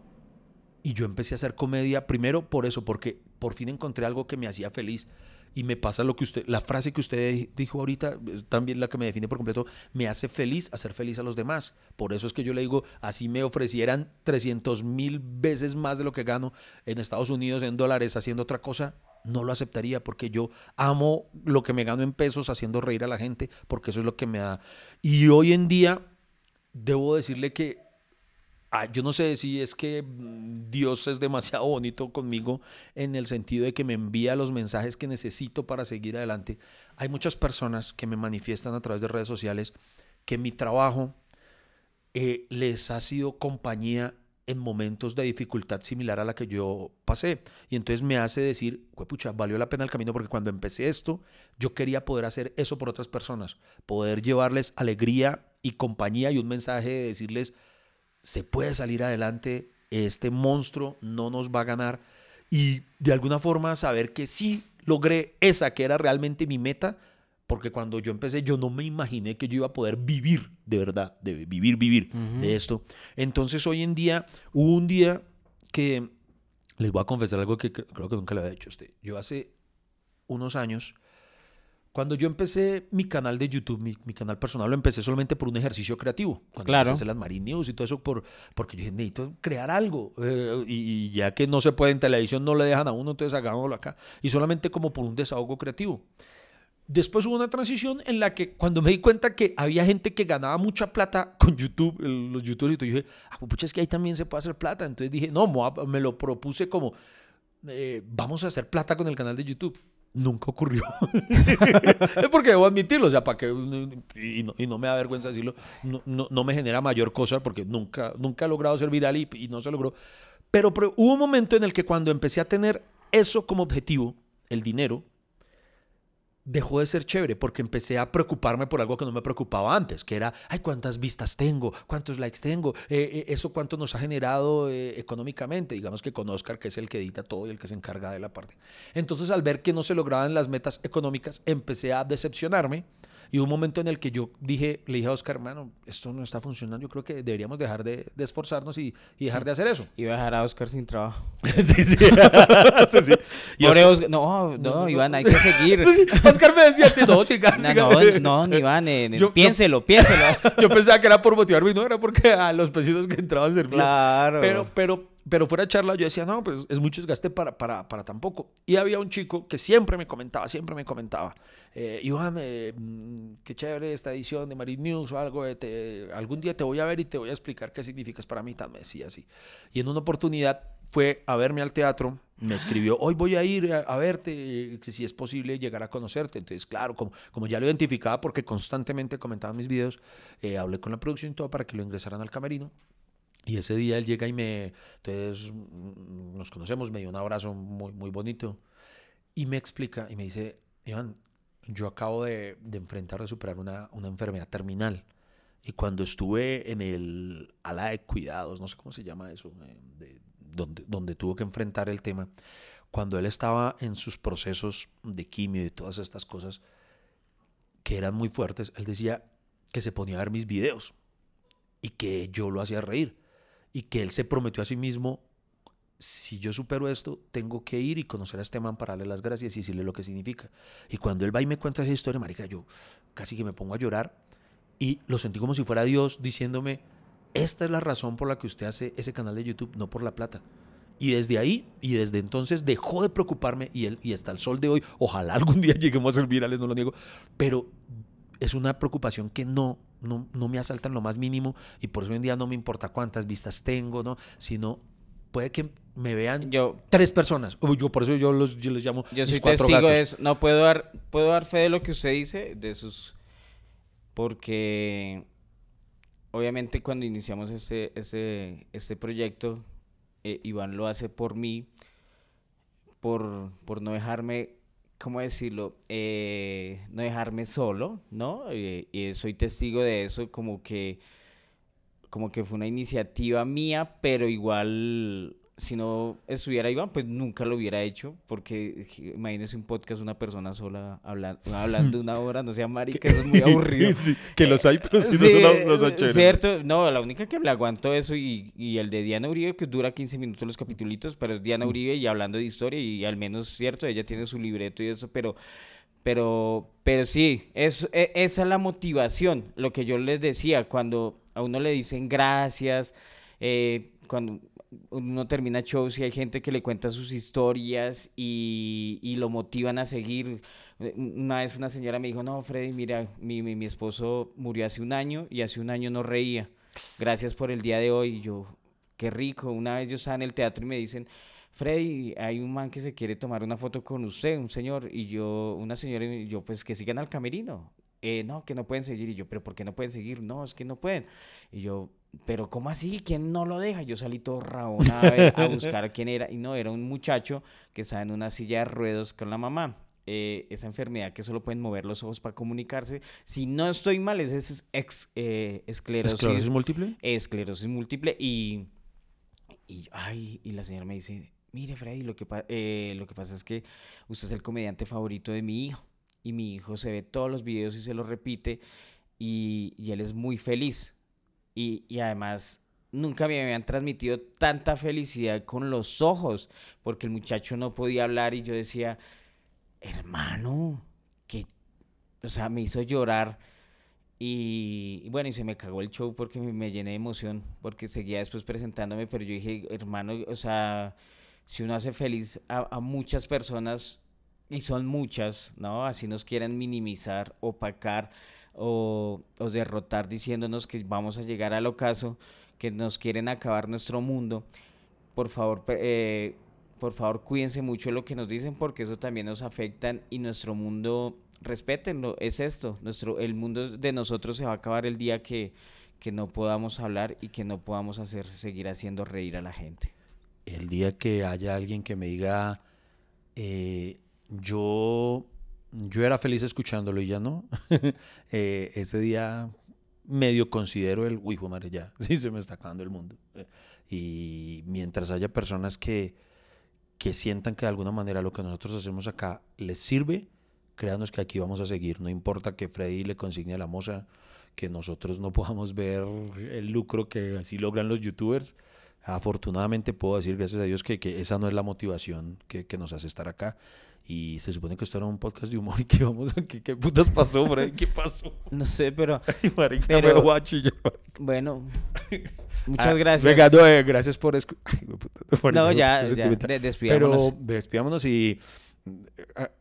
Y yo empecé a hacer comedia primero por eso, porque por fin encontré algo que me hacía feliz. Y me pasa lo que usted, la frase que usted dijo ahorita, también la que me define por completo, me hace feliz hacer feliz a los demás. Por eso es que yo le digo, así me ofrecieran 300 mil veces más de lo que gano en Estados Unidos en dólares haciendo otra cosa, no lo aceptaría porque yo amo lo que me gano en pesos haciendo reír a la gente, porque eso es lo que me da. Y hoy en día, debo decirle que Ah, yo no sé si es que mm, Dios es demasiado bonito conmigo en el sentido de que me envía los mensajes que necesito para seguir adelante. Hay muchas personas que me manifiestan a través de redes sociales que mi trabajo eh, les ha sido compañía en momentos de dificultad similar a la que yo pasé. Y entonces me hace decir, pucha, valió la pena el camino porque cuando empecé esto, yo quería poder hacer eso por otras personas, poder llevarles alegría y compañía y un mensaje de decirles, se puede salir adelante, este monstruo no nos va a ganar y de alguna forma saber que sí logré esa que era realmente mi meta, porque cuando yo empecé yo no me imaginé que yo iba a poder vivir de verdad, de vivir, vivir de esto. Entonces hoy en día, hubo un día que les voy a confesar algo que cre- creo que nunca le había dicho a usted. Yo hace unos años, cuando yo empecé mi canal de YouTube, mi, mi canal personal, lo empecé solamente por un ejercicio creativo. Cuando Claro. empecé a hacer las Marine News y todo eso, por, porque yo dije, necesito crear algo. eh, y, y ya que no se puede en televisión, no le dejan a uno, entonces hagámoslo acá. Y solamente como por un desahogo creativo. Después hubo una transición en la que cuando me di cuenta que había gente que ganaba mucha plata con YouTube, los youtubers, y todo, yo dije, ah, pucha, es que ahí también se puede hacer plata. Entonces dije, no, me lo propuse como, eh, vamos a hacer plata con el canal de YouTube. Nunca ocurrió. [laughs] es porque debo admitirlo, o sea, para que, y no, y no me da vergüenza decirlo, no, no, no me genera mayor cosa porque nunca, nunca he logrado ser viral y, y no se logró. Pero, pero hubo un momento en el que cuando empecé a tener eso como objetivo, el dinero, dejó de ser chévere porque empecé a preocuparme por algo que no me preocupaba antes, que era, ay, ¿cuántas vistas tengo? ¿Cuántos likes tengo? Eh, eh, ¿Eso cuánto nos ha generado eh, económicamente? Digamos que con Oscar, que es el que edita todo y el que se encarga de la parte. Entonces, al ver que no se lograban las metas económicas, empecé a decepcionarme. Y hubo un momento en el que yo dije, le dije a Oscar, hermano, esto no está funcionando, yo creo que deberíamos dejar de, de esforzarnos y, y dejar de hacer eso. Iba a dejar a Oscar sin trabajo. [laughs] sí, sí. [laughs] Sí, sí. Y Pobre Oscar- Oscar- No, no, Iván, hay que seguir. Sí. Oscar me decía, sí, [laughs] no, siga, No, no, no, Iván, eh, Yo- yo- piénselo, piénselo. Yo pensaba que era por motivarme y no era porque a los pesitos que entraban servían. Claro. Pero, pero, pero fuera de charla yo decía, no, pues es mucho desgaste para, para, para tan poco. Y había un chico que siempre me comentaba, siempre me comentaba, eh, Iván, eh, mm, qué chévere esta edición de Marine News o algo, eh, te- algún día te voy a ver y te voy a explicar qué significas para mí, tal, me decía así. Y en una oportunidad fue a verme al teatro, me escribió, hoy voy a ir a, a verte, eh, si es posible llegar a conocerte. Entonces, claro, como, como ya lo identificaba porque constantemente comentaba mis videos, eh, hablé con la producción y todo para que lo ingresaran al camerino. Y ese día él llega y me, entonces mm, nos conocemos, me dio un abrazo muy, muy bonito y me explica y me dice, Iván, yo acabo de, de enfrentar, de superar una, una enfermedad terminal. Y cuando estuve en el ala de cuidados, no sé cómo se llama eso, eh, de- donde, donde tuvo que enfrentar el tema, cuando él estaba en sus procesos de quimio y todas estas cosas que eran muy fuertes, él decía que se ponía a ver mis videos y que yo lo hacía reír y que él se prometió a sí mismo si yo supero esto, tengo que ir y conocer a este man para darle las gracias y decirle lo que significa. Y cuando él va y me cuenta esa historia, marica, yo casi que me pongo a llorar y lo sentí como si fuera Dios diciéndome, esta es la razón por la que usted hace ese canal de YouTube, no por la plata. Y desde ahí y desde entonces dejó de preocuparme y, él, y hasta el sol de hoy, ojalá algún día [laughs] lleguemos a ser virales, no lo niego, pero es una preocupación que no, no, no me asalta en lo más mínimo y por eso hoy en día no me importa cuántas vistas tengo, ¿no? Sino puede que me vean Yo, tres personas. Uy, Yo por eso yo los, yo les llamo yo mis soy cuatro testigo gatos. No puedo dar, puedo dar fe de lo que usted dice, de sus. Porque obviamente cuando iniciamos este, este, este proyecto, eh, Iván lo hace por mí, por, por no dejarme, ¿cómo decirlo? Eh, no dejarme solo, ¿no? Eh, y soy testigo de eso, como que, como que fue una iniciativa mía, pero igual si no estuviera Iván, pues nunca lo hubiera hecho, porque imagínese un podcast, una persona sola habla- hablando una hora, no sea marica, eso es muy [laughs] aburrido. Sí, que los hay, pero sí, no son, no son chéveres. Cierto, no, la única que le aguanto eso y, y el de Diana Uribe, que dura 15 minutos los capitulitos, pero es Diana Uribe y hablando de historia y al menos, cierto, ella tiene su libreto y eso, pero, pero, pero sí, es, e- esa es la motivación, lo que yo les decía, cuando a uno le dicen gracias, eh, cuando uno termina shows y hay gente que le cuenta sus historias y, y lo motivan a seguir. Una vez una señora me dijo, no, Freddy, mira, mi, mi, mi esposo murió hace un año y hace un año no reía. Gracias por el día de hoy. Y yo, qué rico. Una vez yo estaba en el teatro y me dicen, Freddy, hay un man que se quiere tomar una foto con usted, un señor. Y yo, una señora, y yo, pues que sigan al camerino. "Eh, no, que no pueden seguir. Y yo, pero ¿por qué no pueden seguir? No, es que no pueden. Y yo, pero ¿cómo así? ¿Quién no lo deja? Yo salí todo rabón a, ver- a buscar [laughs] quién era. Y no, era un muchacho que estaba en una silla de ruedos con la mamá. Eh, esa enfermedad que solo pueden mover los ojos para comunicarse. Si no estoy mal, es, es ex- eh, esclerosis, ¿Esclerosis múltiple? esclerosis múltiple. Y, y, ay, y la señora me dice, mire Freddy, lo que, eh, lo que pasa es que usted es el comediante favorito de mi hijo. Y mi hijo se ve todos los videos y se los repite y, y él es muy feliz. Y, además nunca me habían transmitido tanta felicidad con los ojos, porque el muchacho no podía hablar y yo decía, hermano, que, o sea, me hizo llorar. Y, bueno, y se me cagó el show porque me, me llené de emoción, porque seguía después presentándome, pero yo dije, hermano, o sea, si uno hace feliz a, a muchas personas, y son muchas, ¿no? Así nos quieren minimizar, opacar o, derrotar diciéndonos que vamos a llegar al ocaso, que nos quieren acabar nuestro mundo. Por favor, eh, por favor, cuídense mucho lo que nos dicen porque eso también nos afecta y nuestro mundo, respétenlo, es esto, nuestro, el mundo de nosotros se va a acabar el día que, que no podamos hablar y que no podamos hacer, seguir haciendo reír a la gente. El día que haya alguien que me diga, eh, yo, yo era feliz escuchándolo y ya no, [laughs] eh, ese día medio considero el, uy, madre, ya, [laughs] sí se me está acabando el mundo. Eh, Y mientras haya personas que, que sientan que de alguna manera lo que nosotros hacemos acá les sirve, créanos que aquí vamos a seguir. No importa que Freddy le consigne a la moza, que nosotros no podamos ver el lucro que así logran los youtubers. Afortunadamente puedo decir, gracias a Dios, que, que esa no es la motivación que, que nos hace estar acá. Y se supone que esto era un podcast de humor y que vamos a... ¿Qué, qué putas pasó, Freddy? ¿Qué pasó? No sé, pero [laughs] Ay, marica, Pero- me guachi yo. bueno, [laughs] muchas Ah, gracias. Venga, no, eh, gracias por escuchar. [laughs] No, ya, ya, de- despidámonos. Pero despidámonos y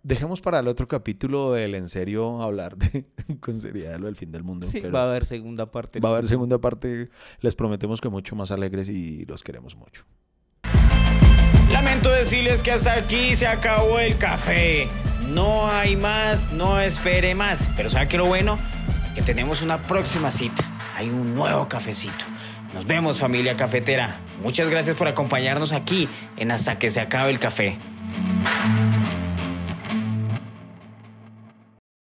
dejemos para el otro capítulo el en serio hablar de [laughs] con seriedad de lo del fin del mundo. Sí, pero va a haber segunda parte. va a haber segunda parte. Les prometemos que mucho más alegres y los queremos mucho. Lamento decirles que hasta aquí se acabó el café. No hay más, no espere más. Pero ¿sabe qué lo bueno? Que tenemos una próxima cita. Hay un nuevo cafecito. Nos vemos familia cafetera. Muchas gracias por acompañarnos aquí en Hasta que se acabe el café.